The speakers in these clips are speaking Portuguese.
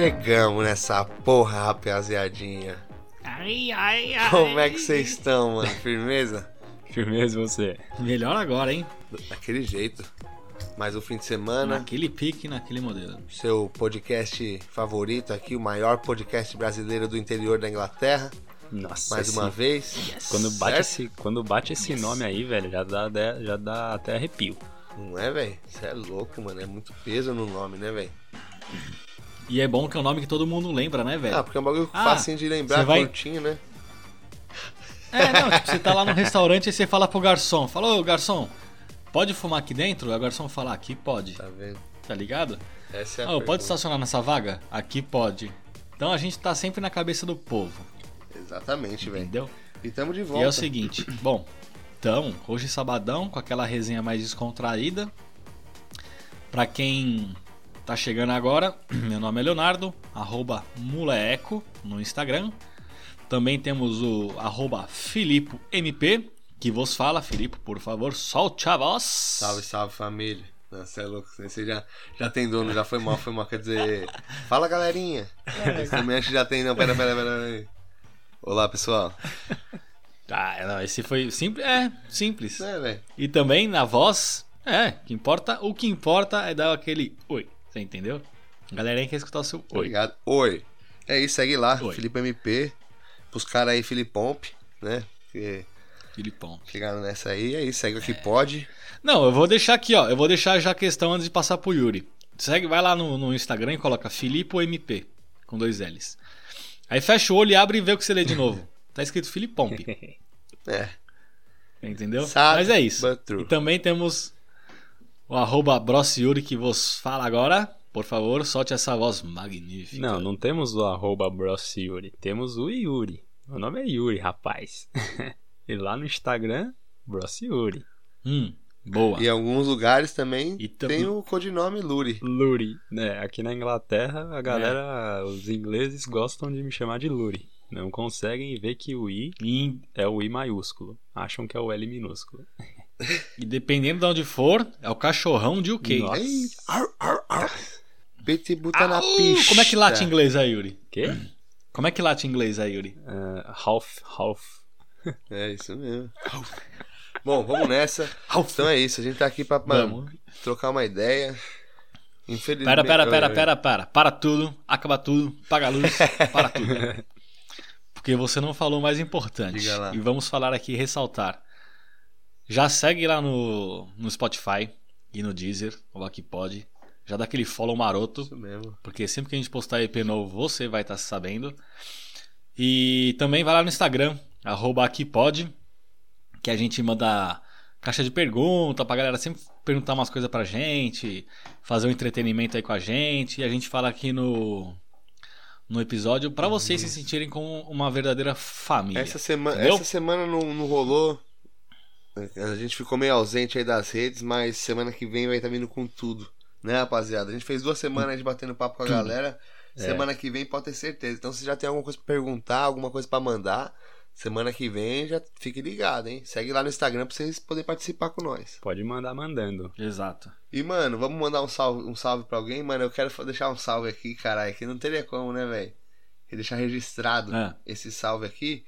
Chegamos nessa porra, rapaziadinha. Ai, ai, ai. Como é que vocês estão, mano? Firmeza? Firmeza você. Melhor agora, hein? Daquele jeito. Mais um fim de semana. Naquele pique, naquele modelo. Seu podcast favorito aqui, o maior podcast brasileiro do interior da Inglaterra. Nossa, Mais esse- uma vez. Quando bate, Certo? esse, quando bate esse nome aí, velho, já dá, já dá até arrepio. Não é, velho? Você é louco, mano. É muito peso no nome, né, velho? E é bom que é um nome que todo mundo lembra, né, velho? Ah, porque é um bagulho Ah, facinho de lembrar, vai- curtinho, né? É, não, tipo, você tá lá no restaurante e você fala pro garçom, fala, ô garçom, pode fumar aqui dentro? Aí o garçom fala, aqui pode, Tá vendo? tá ligado? Essa é a Ô, pode pergunta. estacionar nessa vaga? Aqui pode. Então a gente tá sempre na cabeça do povo, Exatamente, velho. entendeu? E tamo de E volta. é o seguinte, bom, então, hoje sabadão, com aquela resenha mais descontraída. Pra quem tá chegando agora, meu nome é Leonardo, arroba Muleco no Instagram. Também temos o arroba FilipoMP, que vos fala. Filipe, por favor, solte a voz. Salve, salve família. Nossa, é louco. Você já, já tem dono, já foi mal, foi mal. Quer dizer, fala galerinha. Esse também acho que já tem, não. Pera, pera, pera. pera. Olá, pessoal. Ah, não, esse foi simples. É, simples. É, velho. E também na voz, é, que importa, o que importa é dar aquele oi. Você entendeu? Galerinha quer escutar o seu oi. Obrigado. Oi. É isso, segue lá. Oi. Felipe MP. Pros caras aí, Filipomp, né? Que Filipão. chegaram nessa aí. É isso, segue o que pode. Não, eu vou deixar aqui, ó. Eu vou deixar já a questão antes de passar pro Yuri. Segue, vai lá no, no Instagram e coloca Filipe MP, com dois L's. Aí fecha o olho e abre e vê o que você lê de novo. Tá escrito Filipomp, É. entendeu? Sad, Mas é isso. E também temos o arroba Bross Yuri que vos fala agora. Por favor, solte essa voz magnífica. Não, não temos o arroba Bros Yuri, temos o Yuri. Meu nome é Yuri, rapaz. e lá no Instagram, Bros Yuri. Hum, boa. E em alguns lugares também E tam- tem o codinome Luri. Luri. né? aqui na Inglaterra, a galera, os ingleses gostam de me chamar de Luri. Não conseguem ver que o I E, é o I maiúsculo. Acham que é o L minúsculo. e dependendo de onde for, é o cachorrão de UK. Nossa. Ar, na Au! pista. Como é que late em inglês aí, Yuri? Quê? Como é que late em inglês aí, Yuri? Uh, half, half. É isso mesmo. Bom, vamos nessa. Então é isso, a gente tá aqui pra mano, trocar uma ideia. Infelizmente. Pera, pera, pera, pera, para. Para tudo, acaba tudo, paga a luz, para tudo. Porque você não falou o mais importante. Diga lá. E vamos falar aqui e ressaltar. Já segue lá no, no Spotify e no Deezer, ou aqui pode. Já dá aquele follow maroto. Isso mesmo. Porque sempre que a gente postar EP novo, você vai estar sabendo. E também vai lá no Instagram, arroba aqui pode, que a gente manda caixa de pergunta pra galera sempre perguntar umas coisas pra gente, fazer um entretenimento aí com a gente. E a gente fala aqui no, no episódio pra vocês se sentirem como uma verdadeira família. Essa semana, Entendeu? essa semana não, não rolou. A gente ficou meio ausente aí das redes, mas semana que vem vai estar vindo com tudo. Né, rapaziada? A gente fez duas semanas de batendo papo com a galera. É. Semana que vem pode ter certeza. Então, se já tem alguma coisa pra perguntar, alguma coisa pra mandar, semana que vem já fique ligado, hein? Segue lá no Instagram pra vocês poderem participar com nós. Pode mandar mandando. Exato. E, mano, vamos mandar um salve, um salve pra alguém? Mano, eu quero deixar um salve aqui, caralho, que não teria como, né, velho? Deixar registrado É. esse salve aqui.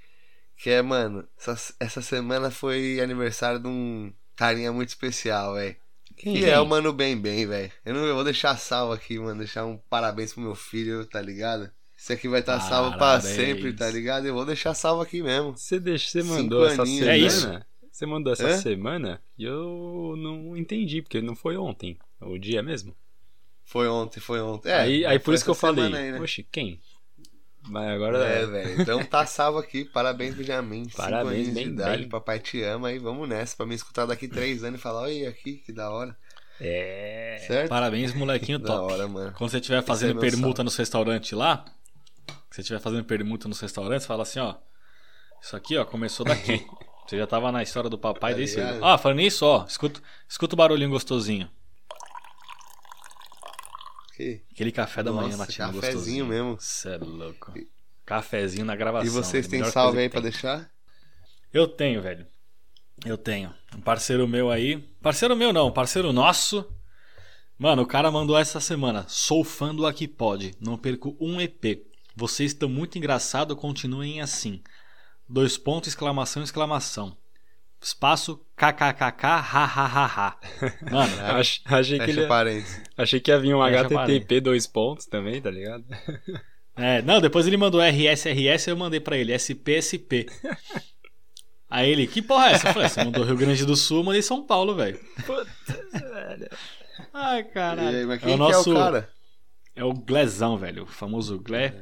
Que é, mano, essa, essa semana foi aniversário de um carinha muito especial, velho. Que é o Mano Bem Bem, velho. Eu não eu vou deixar salvo aqui, mano. Deixar um parabéns pro meu filho, tá ligado? Isso aqui vai estar salvo pra Parabéns. sempre, tá ligado? Eu vou deixar salvo aqui mesmo. Você, deixa, você Cinco mandou essa aninhos, semana? É isso? Você mandou essa Hã? semana e eu não entendi, porque não foi ontem. O dia mesmo. Foi ontem, foi ontem. É, aí aí por foi isso que eu falei. aí, né? Oxe, quem? Mas agora. É, velho. Então tá salvo aqui. Parabéns, Benjamin. Cinco Parabéns, aninhos bem, de idade. bem. Papai te ama aí. Vamos nessa. Pra me escutar daqui três anos e falar: Olha aqui, que da hora. É. Certo? Parabéns, molequinho Da top. hora, mano. Quando você estiver fazendo é permuta salve. nos restaurantes lá, que você estiver fazendo permuta nos restaurantes, fala assim, ó. Isso aqui, ó, começou daqui. Você já tava na história do papai Tá desse. ligado? Ó, falando nisso, ó, escuta, escuta o barulhinho gostosinho. Que- Aquele café da manhã Nossa, matinal cafezinho gostosinho. mesmo. Cê é louco. Cafezinho na gravação. E vocês é têm salve aí tem. deixar? Eu tenho, velho. Eu tenho. Um parceiro meu aí. Parceiro meu não, parceiro nosso. Mano, o cara mandou essa semana. Sou fã do Aqui Pode. Não perco um EP. Vocês estão muito engraçado, continuem assim. Dois pontos, exclamação, exclamação. Espaço, kkkk, ha, ha, ha, ha. Mano, Ach- achei, que ele, achei que ia vir um HTTP dois pontos também, tá ligado? É, não, depois ele mandou RSRS, eu mandei pra ele SPSP. Aí ele, que porra é essa? Eu falei, você mandou Rio Grande do Sul, eu mandei São Paulo, velho. Ai, E caralho. aí, mas é quem o que nosso. é o cara? É o Glezão, velho. O famoso Gle.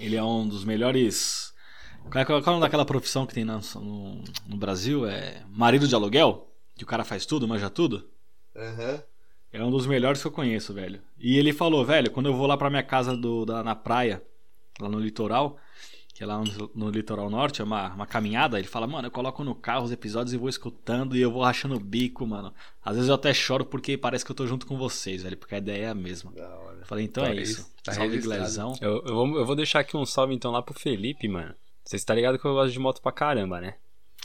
Ele é um dos melhores. Qual é, qual é o nome daquela profissão que tem na- no, no Brasil? É marido de aluguel? Que o cara faz tudo, manja tudo? Aham. É um dos melhores que eu conheço, velho. E ele falou, velho, quando eu vou lá pra minha casa do, da, na praia, lá no litoral, que é lá no, no litoral norte, é uma, uma caminhada, ele fala, mano, eu coloco no carro os episódios e vou escutando e eu vou rachando o bico, mano. Às vezes eu até choro porque parece que eu tô junto com vocês, velho, porque a ideia é a mesma. Da hora. Eu falei, então Tá é aí, isso. tá Salve. Glezão. Eu, eu, vou, eu vou deixar aqui um salve então lá pro Felipe, mano. Você está ligado que eu gosto de moto pra caramba, né?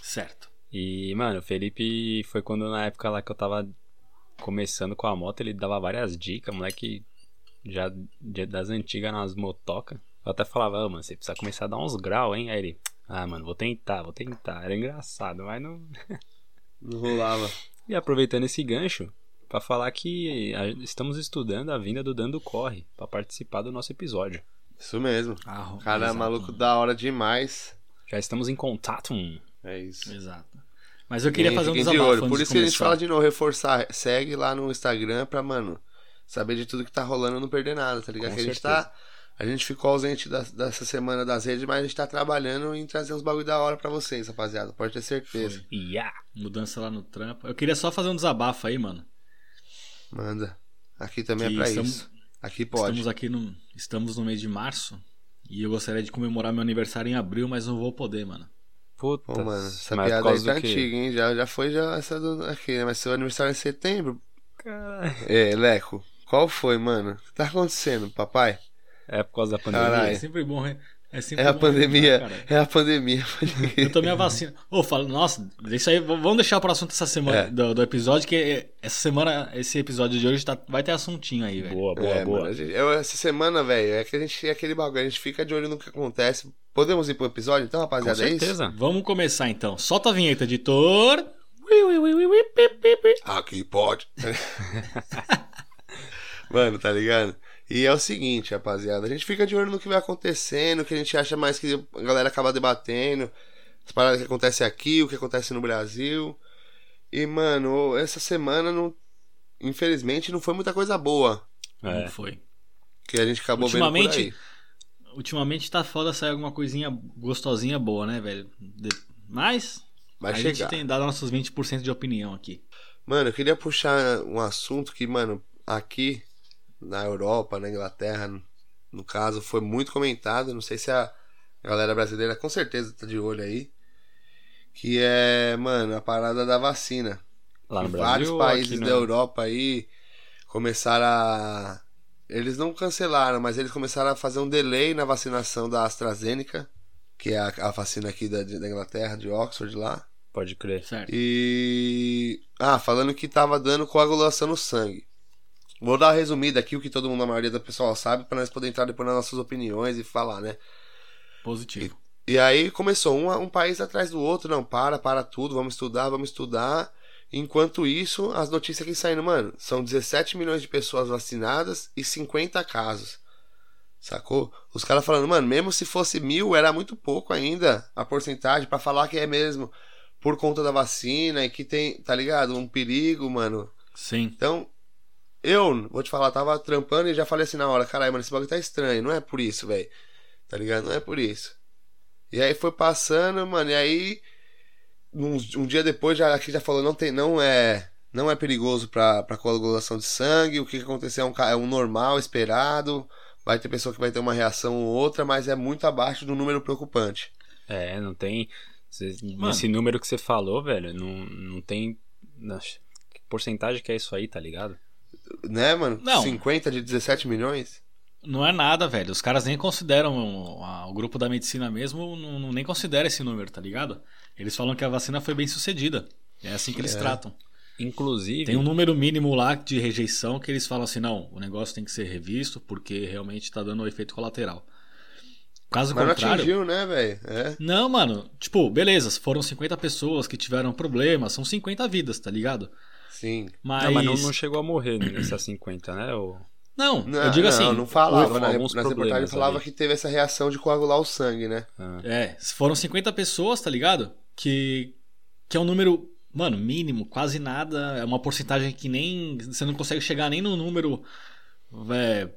Certo. E, mano, o Felipe foi quando na época lá que eu tava começando com a moto, ele dava várias dicas, moleque já das antigas nas motocas. Eu até falava, "Ô, mano, você precisa começar a dar uns graus, hein? Aí ele, ah, mano, vou tentar, vou tentar. Era engraçado, mas não. Não rolava. E aproveitando esse gancho, pra falar que estamos estudando a vinda do Dando Corre pra participar do nosso episódio. Isso mesmo. Ah, cara é exato. maluco da hora demais. Já estamos em contato. hum. É isso. Exato. Mas eu queria fazer um desabafo Por isso que a gente fala de novo, reforçar. Segue lá no Instagram pra, mano, saber de tudo que tá rolando e não perder nada, tá ligado? Com que a gente tá. A gente ficou ausente da- dessa semana das redes, mas a gente tá trabalhando em trazer uns bagulho da hora pra vocês, rapaziada. Pode ter certeza. Foi. Yeah. Mudança lá no trampo. Eu queria só fazer um desabafo aí, mano. Manda. Aqui também Que é pra estamos- isso. Aqui pode. Estamos aqui no. Estamos no mês de março. E eu gostaria de comemorar meu aniversário em abril, mas não vou poder, mano. Puta, Pô, mano, essa mas piada aí tá antiga, hein? Já, já foi já essa do, aqui, né? Mas seu aniversário é em setembro. Caralho. É, Leco, qual foi, mano? O que tá acontecendo, papai? É por causa da pandemia. Caralho. É sempre bom, é sempre É a pandemia. cara. É a pandemia. Eu tomei a vacina. Ô, fala, nossa, isso aí, vamos deixar pro assunto essa semana É. do, do episódio, que é- essa semana, esse episódio de hoje tá- vai ter assuntinho aí, velho. Boa, boa, é, boa. mano, gente- eu- essa semana, velho, é que a gente é aquele bagulho, a gente fica de olho no que acontece. Podemos ir pro episódio, então, Com rapaziada? É isso? certeza. Vamos começar então. Solta a vinheta, editor. Aqui pode. Mano, tá ligado? E é o seguinte, rapaziada. A gente fica de olho no que vai acontecendo, o que a gente acha mais que a galera acaba debatendo. As paradas que acontecem aqui, o que acontece no Brasil. E, mano, essa semana, não, infelizmente, não foi muita coisa boa É. Não foi. que a gente acabou vendo por Ultimamente, aí. ultimamente tá foda sair alguma coisinha gostosinha boa, né, velho? De- Mas Vai a chegar. gente tem dado nossos 20% de opinião aqui. Mano, eu queria puxar um assunto que, mano, aqui na Europa, na Inglaterra, no- caso, foi muito comentado. Não sei se a galera brasileira com certeza tá de olho aí. Que é, mano, a parada da vacina. Lá no Brasil. vários ou países da Europa aí começaram a. Eles não cancelaram, mas eles começaram a fazer um delay na vacinação da AstraZeneca, que é a, a vacina aqui da, da Inglaterra, de Oxford lá. Pode crer. Certo. E. Ah, falando que tava dando coagulação no sangue. Vou dar uma resumida aqui, o que todo mundo, a maioria do pessoal sabe, pra nós poder entrar depois nas nossas opiniões e falar, né? Positivo. E aí começou um, um país atrás do outro, não, para, para tudo, vamos estudar, vamos estudar. Enquanto isso, as notícias que saindo, mano, são 17 milhões de pessoas vacinadas e 50 casos. Sacou? Os caras falando, mano, mesmo se fosse mil, era muito pouco ainda a porcentagem pra falar que é mesmo por conta da vacina e que tem, tá ligado? Um perigo, mano. Sim. Então, eu, vou te falar, tava trampando e já falei assim na hora, caralho, mano, esse bagulho tá estranho, não é por isso, velho. Tá ligado? Não é por isso. E aí foi passando, mano, e aí um, um dia depois já aqui já falou, não tem, não é, não é perigoso pra, pra coagulação de sangue, o que, que aconteceu é um, é um normal, esperado. Vai ter pessoa que vai ter uma reação ou outra, mas é muito abaixo do número preocupante. É, não tem. Mano. Esse número que você falou, velho, não, não tem. Nossa, que porcentagem que é isso aí, tá ligado? Né, mano? Não. 50 de 17 milhões? Não é nada, velho. Os caras nem consideram, o, grupo da medicina mesmo, não, não- nem considera esse número, tá ligado? Eles falam que a vacina foi bem sucedida. É assim que eles É. tratam. Inclusive. Tem um número mínimo lá de rejeição que eles falam assim: não, o negócio tem que ser revisto porque realmente tá dando um efeito colateral. Caso Mas não contrário. atingiu, né, velho? É. Não, mano, tipo, beleza, foram 50 pessoas que tiveram problemas, são 50 vidas, tá ligado? Sim. Mas. Não, mas não, não chegou a morrer nessas 50, né? O... Não, Não, eu digo não, assim. não falava. houve Na, alguns nas reportagens falava ali. que teve essa reação de coagular o sangue, né? Ah, É, foram 50 pessoas, tá ligado? Que, que é um número, mano, mínimo, quase nada. É uma porcentagem que nem. Você não consegue chegar nem no número. é,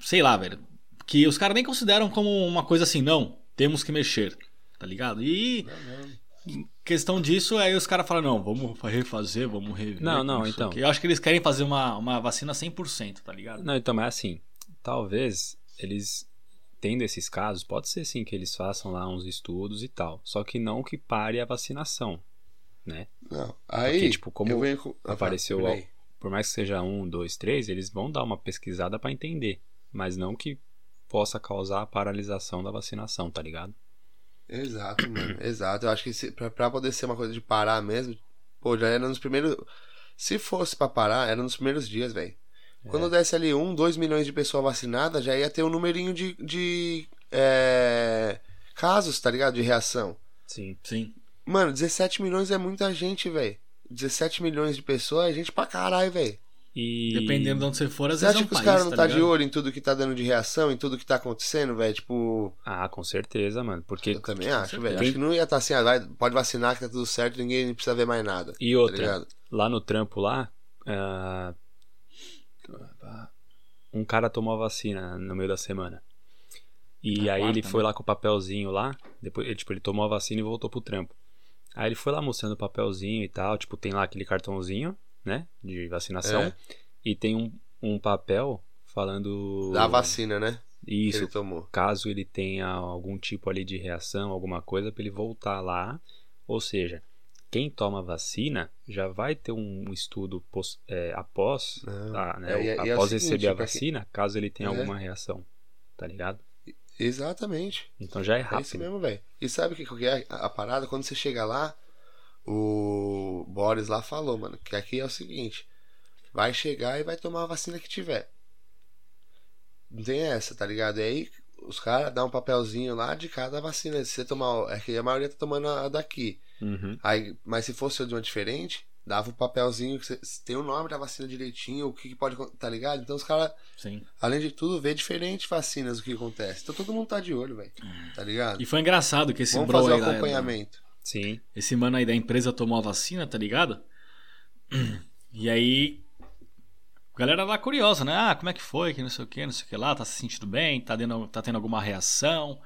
sei lá, velho. Que os caras nem consideram como uma coisa assim, não, temos que mexer, tá ligado? E. Questão disso, aí os caras falam, não, vamos refazer, vamos rever. Não, não, então. quê. Eu acho que eles querem fazer uma, uma vacina 100%, tá ligado? Não, então, mas assim, talvez eles, tendo esses casos, pode ser sim que eles façam lá uns estudos e tal, só que não que pare a vacinação, né? Não. Aí, Porque, tipo, como eu venho com... Ah, apareceu fala, ao- peraí. Por mais que seja um, dois, três, eles vão dar uma pesquisada pra entender, mas não que possa causar a paralisação da vacinação, tá ligado? Exato, mano. Exato. Eu acho que se, pra, pra poder ser uma coisa de parar mesmo, pô, já era nos primeiros. Se fosse pra parar, era nos primeiros dias, velho. Quando desse ali um, dois milhões de pessoas vacinadas, já ia ter um numerinho de, de é, casos, tá ligado? De reação. Sim. Sim. Mano, 17 milhões é muita gente, velho. 17 milhões de pessoas é gente pra caralho, velho. E Dependendo de onde você for, às Você vezes acha é um que os caras não tá de ligado? olho em tudo que tá dando de reação, em tudo que tá acontecendo, velho? Tipo, Ah, com certeza, mano, porque eu também acho, velho. Quem- Acho que não ia estar assim, ah, vai, pode vacinar que tá tudo certo, ninguém precisa ver mais nada. E Tá outra, ligado? lá no trampo lá, ah, um cara tomou a vacina no meio da semana. E Na aí ele quarta, foi né? lá com o papelzinho lá, depois ele, tipo, ele tomou a vacina e voltou pro trampo. Aí ele foi lá mostrando o papelzinho e tal, tipo, tem lá aquele cartãozinho, né, de vacinação, É. e tem um, um papel falando... Da vacina, né? Isso, ele tomou. caso ele tenha algum tipo ali de reação, alguma coisa, para ele voltar lá. Ou seja, quem toma vacina já vai ter um estudo pos- é, após, a- né, É, é o após seguinte, receber a pra quem- vacina, caso ele tenha É. alguma reação. Tá ligado? Exatamente. Então já é É isso rápido. mesmo, velho. E sabe o que, que é a, a parada? Quando você chega lá, o Boris lá falou, mano, que aqui é o seguinte: vai chegar e vai tomar a vacina que tiver. Não tem essa, tá ligado? E aí os caras dão um papelzinho lá de cada vacina. Se você tomar. É que a maioria tá tomando a daqui. Uhum. Aí, mas se fosse de uma diferente, dava o papelzinho que você, tem o nome da vacina direitinho, o que, que pode. Tá ligado? Então os caras, além de tudo, vê diferentes vacinas o que acontece. Então todo mundo tá de olho, velho. Tá ligado? E foi engraçado que esse Vamos fazer o aí da- acompanhamento. Sim. Esse mano aí da empresa tomou a vacina, tá ligado? E aí. A galera lá curiosa, né? Ah, como é que foi? Que não sei o que, não sei o que lá, tá se sentindo bem? Tá, dando, tá tendo alguma reação?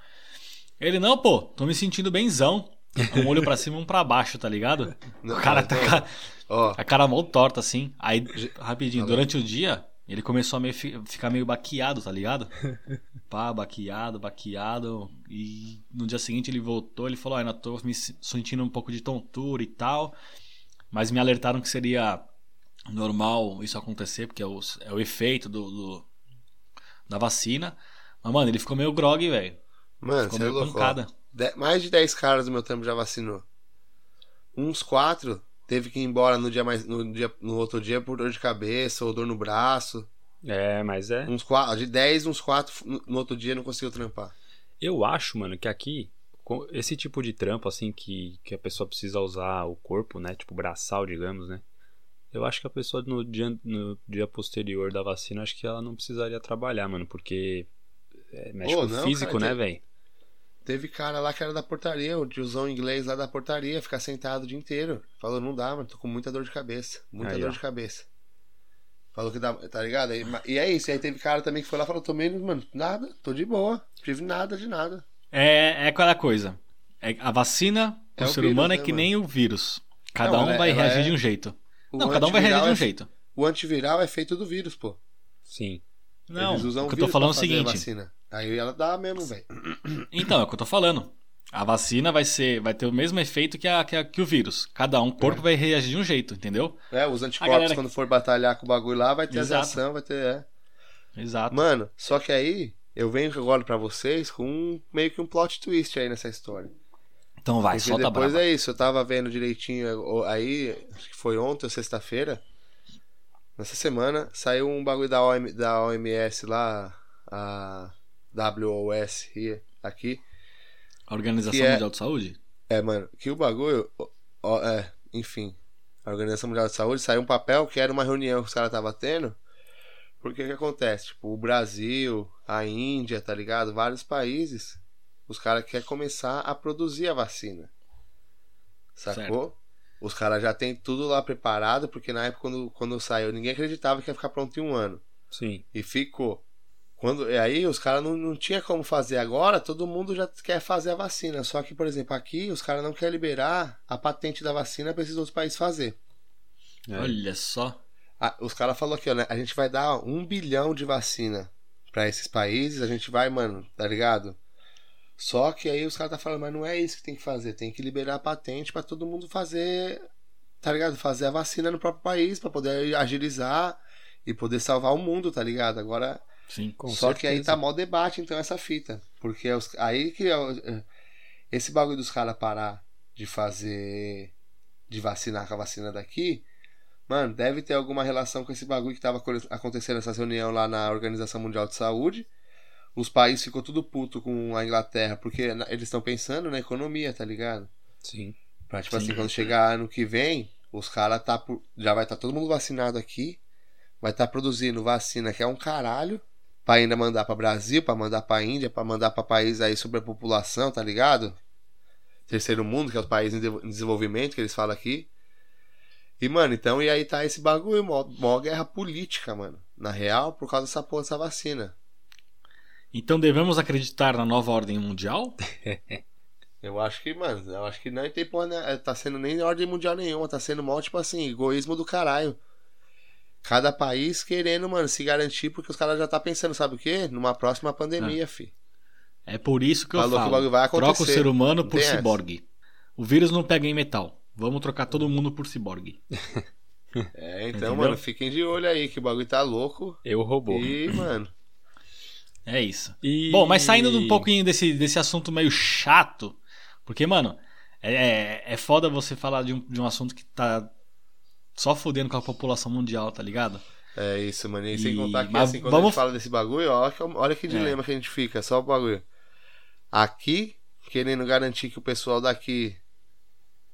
Ele, não, pô, tô me sentindo benzão. Um olho pra cima e um pra baixo, tá ligado? Não, O cara tá com a- Ó, a cara mal torta, assim. Aí, rapidinho, Falou. durante o dia, ele começou a meio fi- ficar meio baqueado, tá ligado? Pá, baqueado, baqueado. E no dia seguinte ele voltou, ele falou, ah, ainda tô me se- sentindo um pouco de tontura e tal. Mas me alertaram que seria normal isso acontecer, porque é o, é o efeito do, do- da vacina. Mas, mano, ele ficou meio grog, velho. mano, Ficou você é meio louco. pancada. De- mais de 10 caras do meu tempo já vacinou. Uns quatro teve que ir embora no dia mais no dia no outro dia por dor de cabeça ou dor no braço. É, mas é. Uns quatro, de 10, uns quatro no, no outro dia não conseguiu trampar. Eu acho, mano, que aqui, com esse tipo de trampo, assim, que, que a pessoa precisa usar o corpo, né? Tipo, braçal, digamos, né? Eu acho que a pessoa no dia, no dia posterior da vacina, acho que ela não precisaria trabalhar, mano, porque é, mexe Ô, com o físico, cara, né, velho? Teve cara lá que era da portaria, o tiozão inglês lá da portaria, ficar sentado o dia inteiro. Falou, não dá, mano, tô com muita dor de cabeça. Muita Aí, dor ó. de cabeça. Falou que dá, tá ligado? Ma- e é isso, aí teve cara também que foi lá e falou, tomei, mano, nada, tô de boa. Tive nada de nada. É, é aquela coisa. É, a vacina, É o ser vírus, humano é né, que mano? nem o vírus. Cada Não, um ela- vai ela reagir é- de um jeito. O Não, cada um vai reagir de um antiviral é- jeito. O antiviral é feito do vírus, pô. Sim. Não, Eles usam o que eu tô falando é o seguinte. vacina. Aí ela dá mesmo, velho. Então, é o que eu tô falando. A vacina vai ser, vai ter o mesmo efeito que, a, que, a- que o vírus. Cada um, o corpo vai reagir de um jeito, entendeu? É, os anticorpos, galera- quando for batalhar com o bagulho lá, vai ter Exato. reação, vai ter. É. Exato. Mano, só que aí eu venho agora pra vocês com um, meio que um plot twist aí nessa história. Então vai, Porque solta a depois brava. é isso, eu tava vendo direitinho aí, acho que foi ontem sexta-feira. Nessa semana saiu um bagulho da, OM, da OMS lá, a WOS aqui. A Organização é- Mundial de Saúde? É, mano, que o bagulho, ó, é, enfim, a Organização Mundial de Saúde saiu um papel que era uma reunião que os caras estavam tendo. Porque o que acontece? Tipo, o Brasil, a Índia, tá ligado? Vários países, os caras querem começar a produzir a vacina. Sacou? Os caras já tem tudo lá preparado, porque na época quando, quando saiu, ninguém acreditava que ia ficar pronto em um ano. Sim. E ficou. Quando, e aí os caras não, não tinha como fazer agora, todo mundo já quer fazer a vacina. Só que, por exemplo, aqui os caras não querem liberar a patente da vacina para esses outros países fazer. É. Olha só. Ah, os caras falaram aqui, ó, né? A gente vai dar um bilhão de vacina para esses países, a gente vai, mano, tá ligado? Só que aí os caras tá falando, mas não é isso que tem que fazer, tem que liberar a patente para todo mundo fazer, tá ligado? Fazer a vacina no próprio país para poder agilizar e poder salvar o mundo, tá ligado? Agora Sim. Com só que aí certeza. tá mó debate, então, essa fita. Porque os- aí que é é, esse bagulho dos caras parar de fazer. de vacinar com a vacina daqui. Mano, deve ter alguma relação com esse bagulho que tava acon- acontecendo essa reunião lá na Organização Mundial de Saúde. Os países ficou tudo puto com a Inglaterra, porque eles estão pensando na economia, tá ligado? Sim. Pra, tipo Sim. assim, quando chegar ano que vem, os caras tá por- já vai estar todo mundo vacinado aqui, vai estar produzindo vacina que é um caralho, pra ainda mandar pra Brasil, pra mandar pra Índia, pra mandar pra país aí sobre a população, tá ligado? Terceiro mundo, que é os países em desenvolvimento que eles falam aqui. E, mano, então, e aí tá esse bagulho, mó, mó guerra política, mano. Na real, por causa dessa porra dessa vacina. Então devemos acreditar na nova ordem mundial? Eu acho que, mano, eu acho que não tem porra, né? Tá sendo nem ordem mundial nenhuma, tá sendo mó, tipo assim, egoísmo do caralho. Cada país querendo, mano, se garantir, porque os caras já tá pensando, sabe o quê? Numa próxima pandemia, fi. É por isso que eu Falou que o falo. bagulho vai troca o acontecer. ser humano por tem essa. ciborgue. O vírus não pega em metal. Vamos trocar todo mundo por ciborgue. É, então, Entendeu? mano, fiquem de olho aí, que o bagulho tá louco. Eu robô. E, mano, É isso. E- Bom, mas saindo um pouquinho desse, desse assunto meio chato, porque, mano, é, é, é foda você falar de um, de um assunto que tá só fudendo com a população mundial, tá ligado? é isso, mano. E sem E- contar que, mas assim, quando vamos- a gente fala desse bagulho, ó, que- olha que dilema que a gente fica, só o bagulho. Aqui, querendo garantir que o pessoal daqui,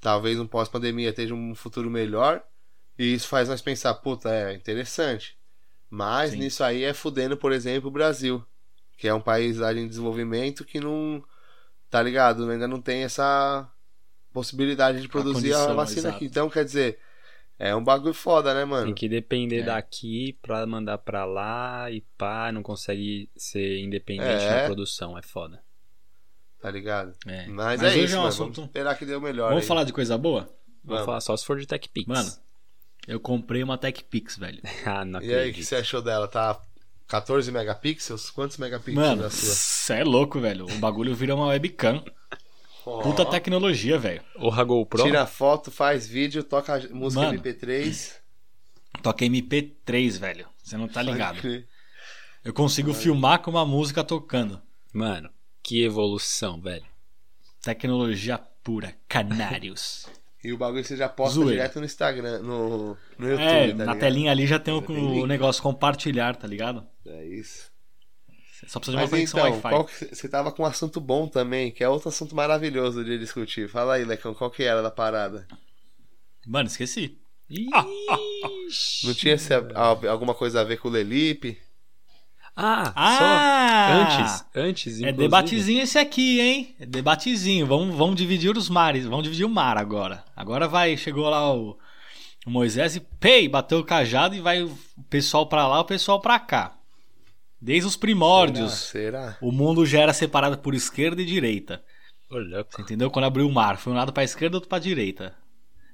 talvez um pós-pandemia, tenha um futuro melhor. E isso faz nós pensar, puta, é interessante. Mas Sim. nisso aí é fudendo, por exemplo, o Brasil. Que é um país lá em desenvolvimento que não. Tá ligado? Ainda não tem essa possibilidade de produzir a, condição, vacina exato. aqui. Então, quer dizer, é um bagulho foda, né, mano? Tem que depender É. daqui pra mandar pra lá e pá, não consegue ser independente É. na produção, é foda. Tá ligado? É. Mas, Mas é hoje isso, é um assunto- Vamos esperar que dê o melhor. Vamos aí. falar de coisa boa? Vamos Vamos. falar só se for de Tech Pix. Mano, eu comprei uma Tech Pix, velho. ah, não E aí, o acredito. que você achou dela? Tá 14 megapixels? Quantos megapixels Mano, da sua? você é louco, velho. O bagulho vira uma webcam. Puta Ó, tecnologia, velho. Porra, GoPro? Tira foto, faz vídeo, toca música Mano. MP3. Toca MP3, velho. Você não tá ligado. Eu consigo filmar com uma música tocando. Mano, que evolução, velho. Tecnologia pura. Canários. E o bagulho você já posta Zoeira. direto no Instagram, no, no YouTube, é, tá na ligado? telinha ali já tem o, o negócio compartilhar, tá ligado? É isso. Só precisa de uma Mas conexão então, Wi-Fi. qual que, você tava com um assunto bom também, que é outro assunto maravilhoso de discutir. Fala aí, Lecão, qual que era da parada? Mano, esqueci. Ixi. Não tinha alguma coisa a ver com o Lelipe? Ah, Ah! só antes, antes, É inclusive. debatezinho esse aqui, hein? É debatezinho. Vamos, vamos dividir os mares. Vamos dividir o mar agora. Agora vai, chegou lá o, o Moisés e pei, bateu o cajado e vai o pessoal pra lá, o pessoal pra cá. Desde os primórdios, Será? o mundo já era separado por esquerda e direita. Você entendeu? Quando abriu o mar, foi um lado pra esquerda e outro pra direita.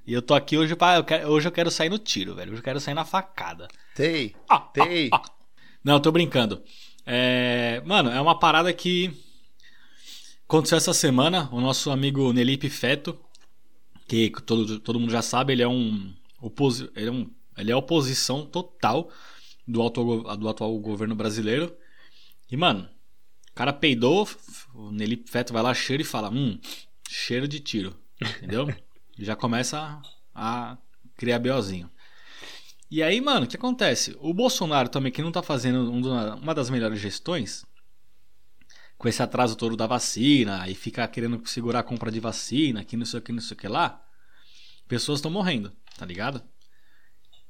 E eu tô aqui hoje quero, hoje eu quero sair no tiro, velho. Hoje eu quero sair na facada. Tem, Ah, tem. ah, ah. Não, tô brincando. É, Mano, é uma parada que aconteceu essa semana. O nosso amigo Nelipe Feto, que todo, todo mundo já sabe, ele é um. Oposi... Ele, é um... ele é oposição total do atual, do atual governo brasileiro. E, mano, o cara peidou, o Nelipe Feto vai lá, cheira e fala: Hum, cheiro de tiro. Entendeu? já começa a, a criar BOzinho. E aí, mano, o que acontece? O Bolsonaro também, que não tá fazendo uma das melhores gestões, com esse atraso todo da vacina, e fica querendo segurar a compra de vacina, que não sei o que, não sei o que lá, pessoas estão morrendo, tá ligado?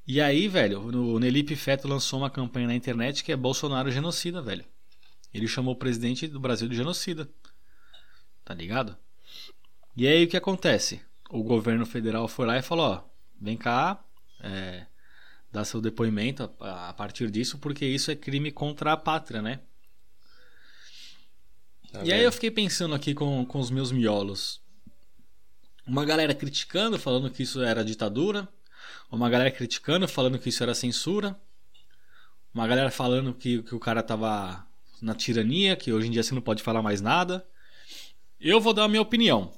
E aí, velho, o Nelipe Feto lançou uma campanha na internet que é Bolsonaro genocida, velho. Ele chamou o presidente do Brasil de genocida. Tá ligado? E aí o que acontece? O governo federal foi lá e falou: ó, vem cá, é, dá seu depoimento a, a, partir disso, porque isso é crime contra a pátria, né? Tá e aí eu fiquei pensando aqui com, com os meus miolos. Uma galera criticando, falando que isso era ditadura. Uma galera criticando, falando que isso era censura. Uma galera falando que, que o cara tava na tirania, que hoje em dia você não pode falar mais nada. Eu vou dar a minha opinião.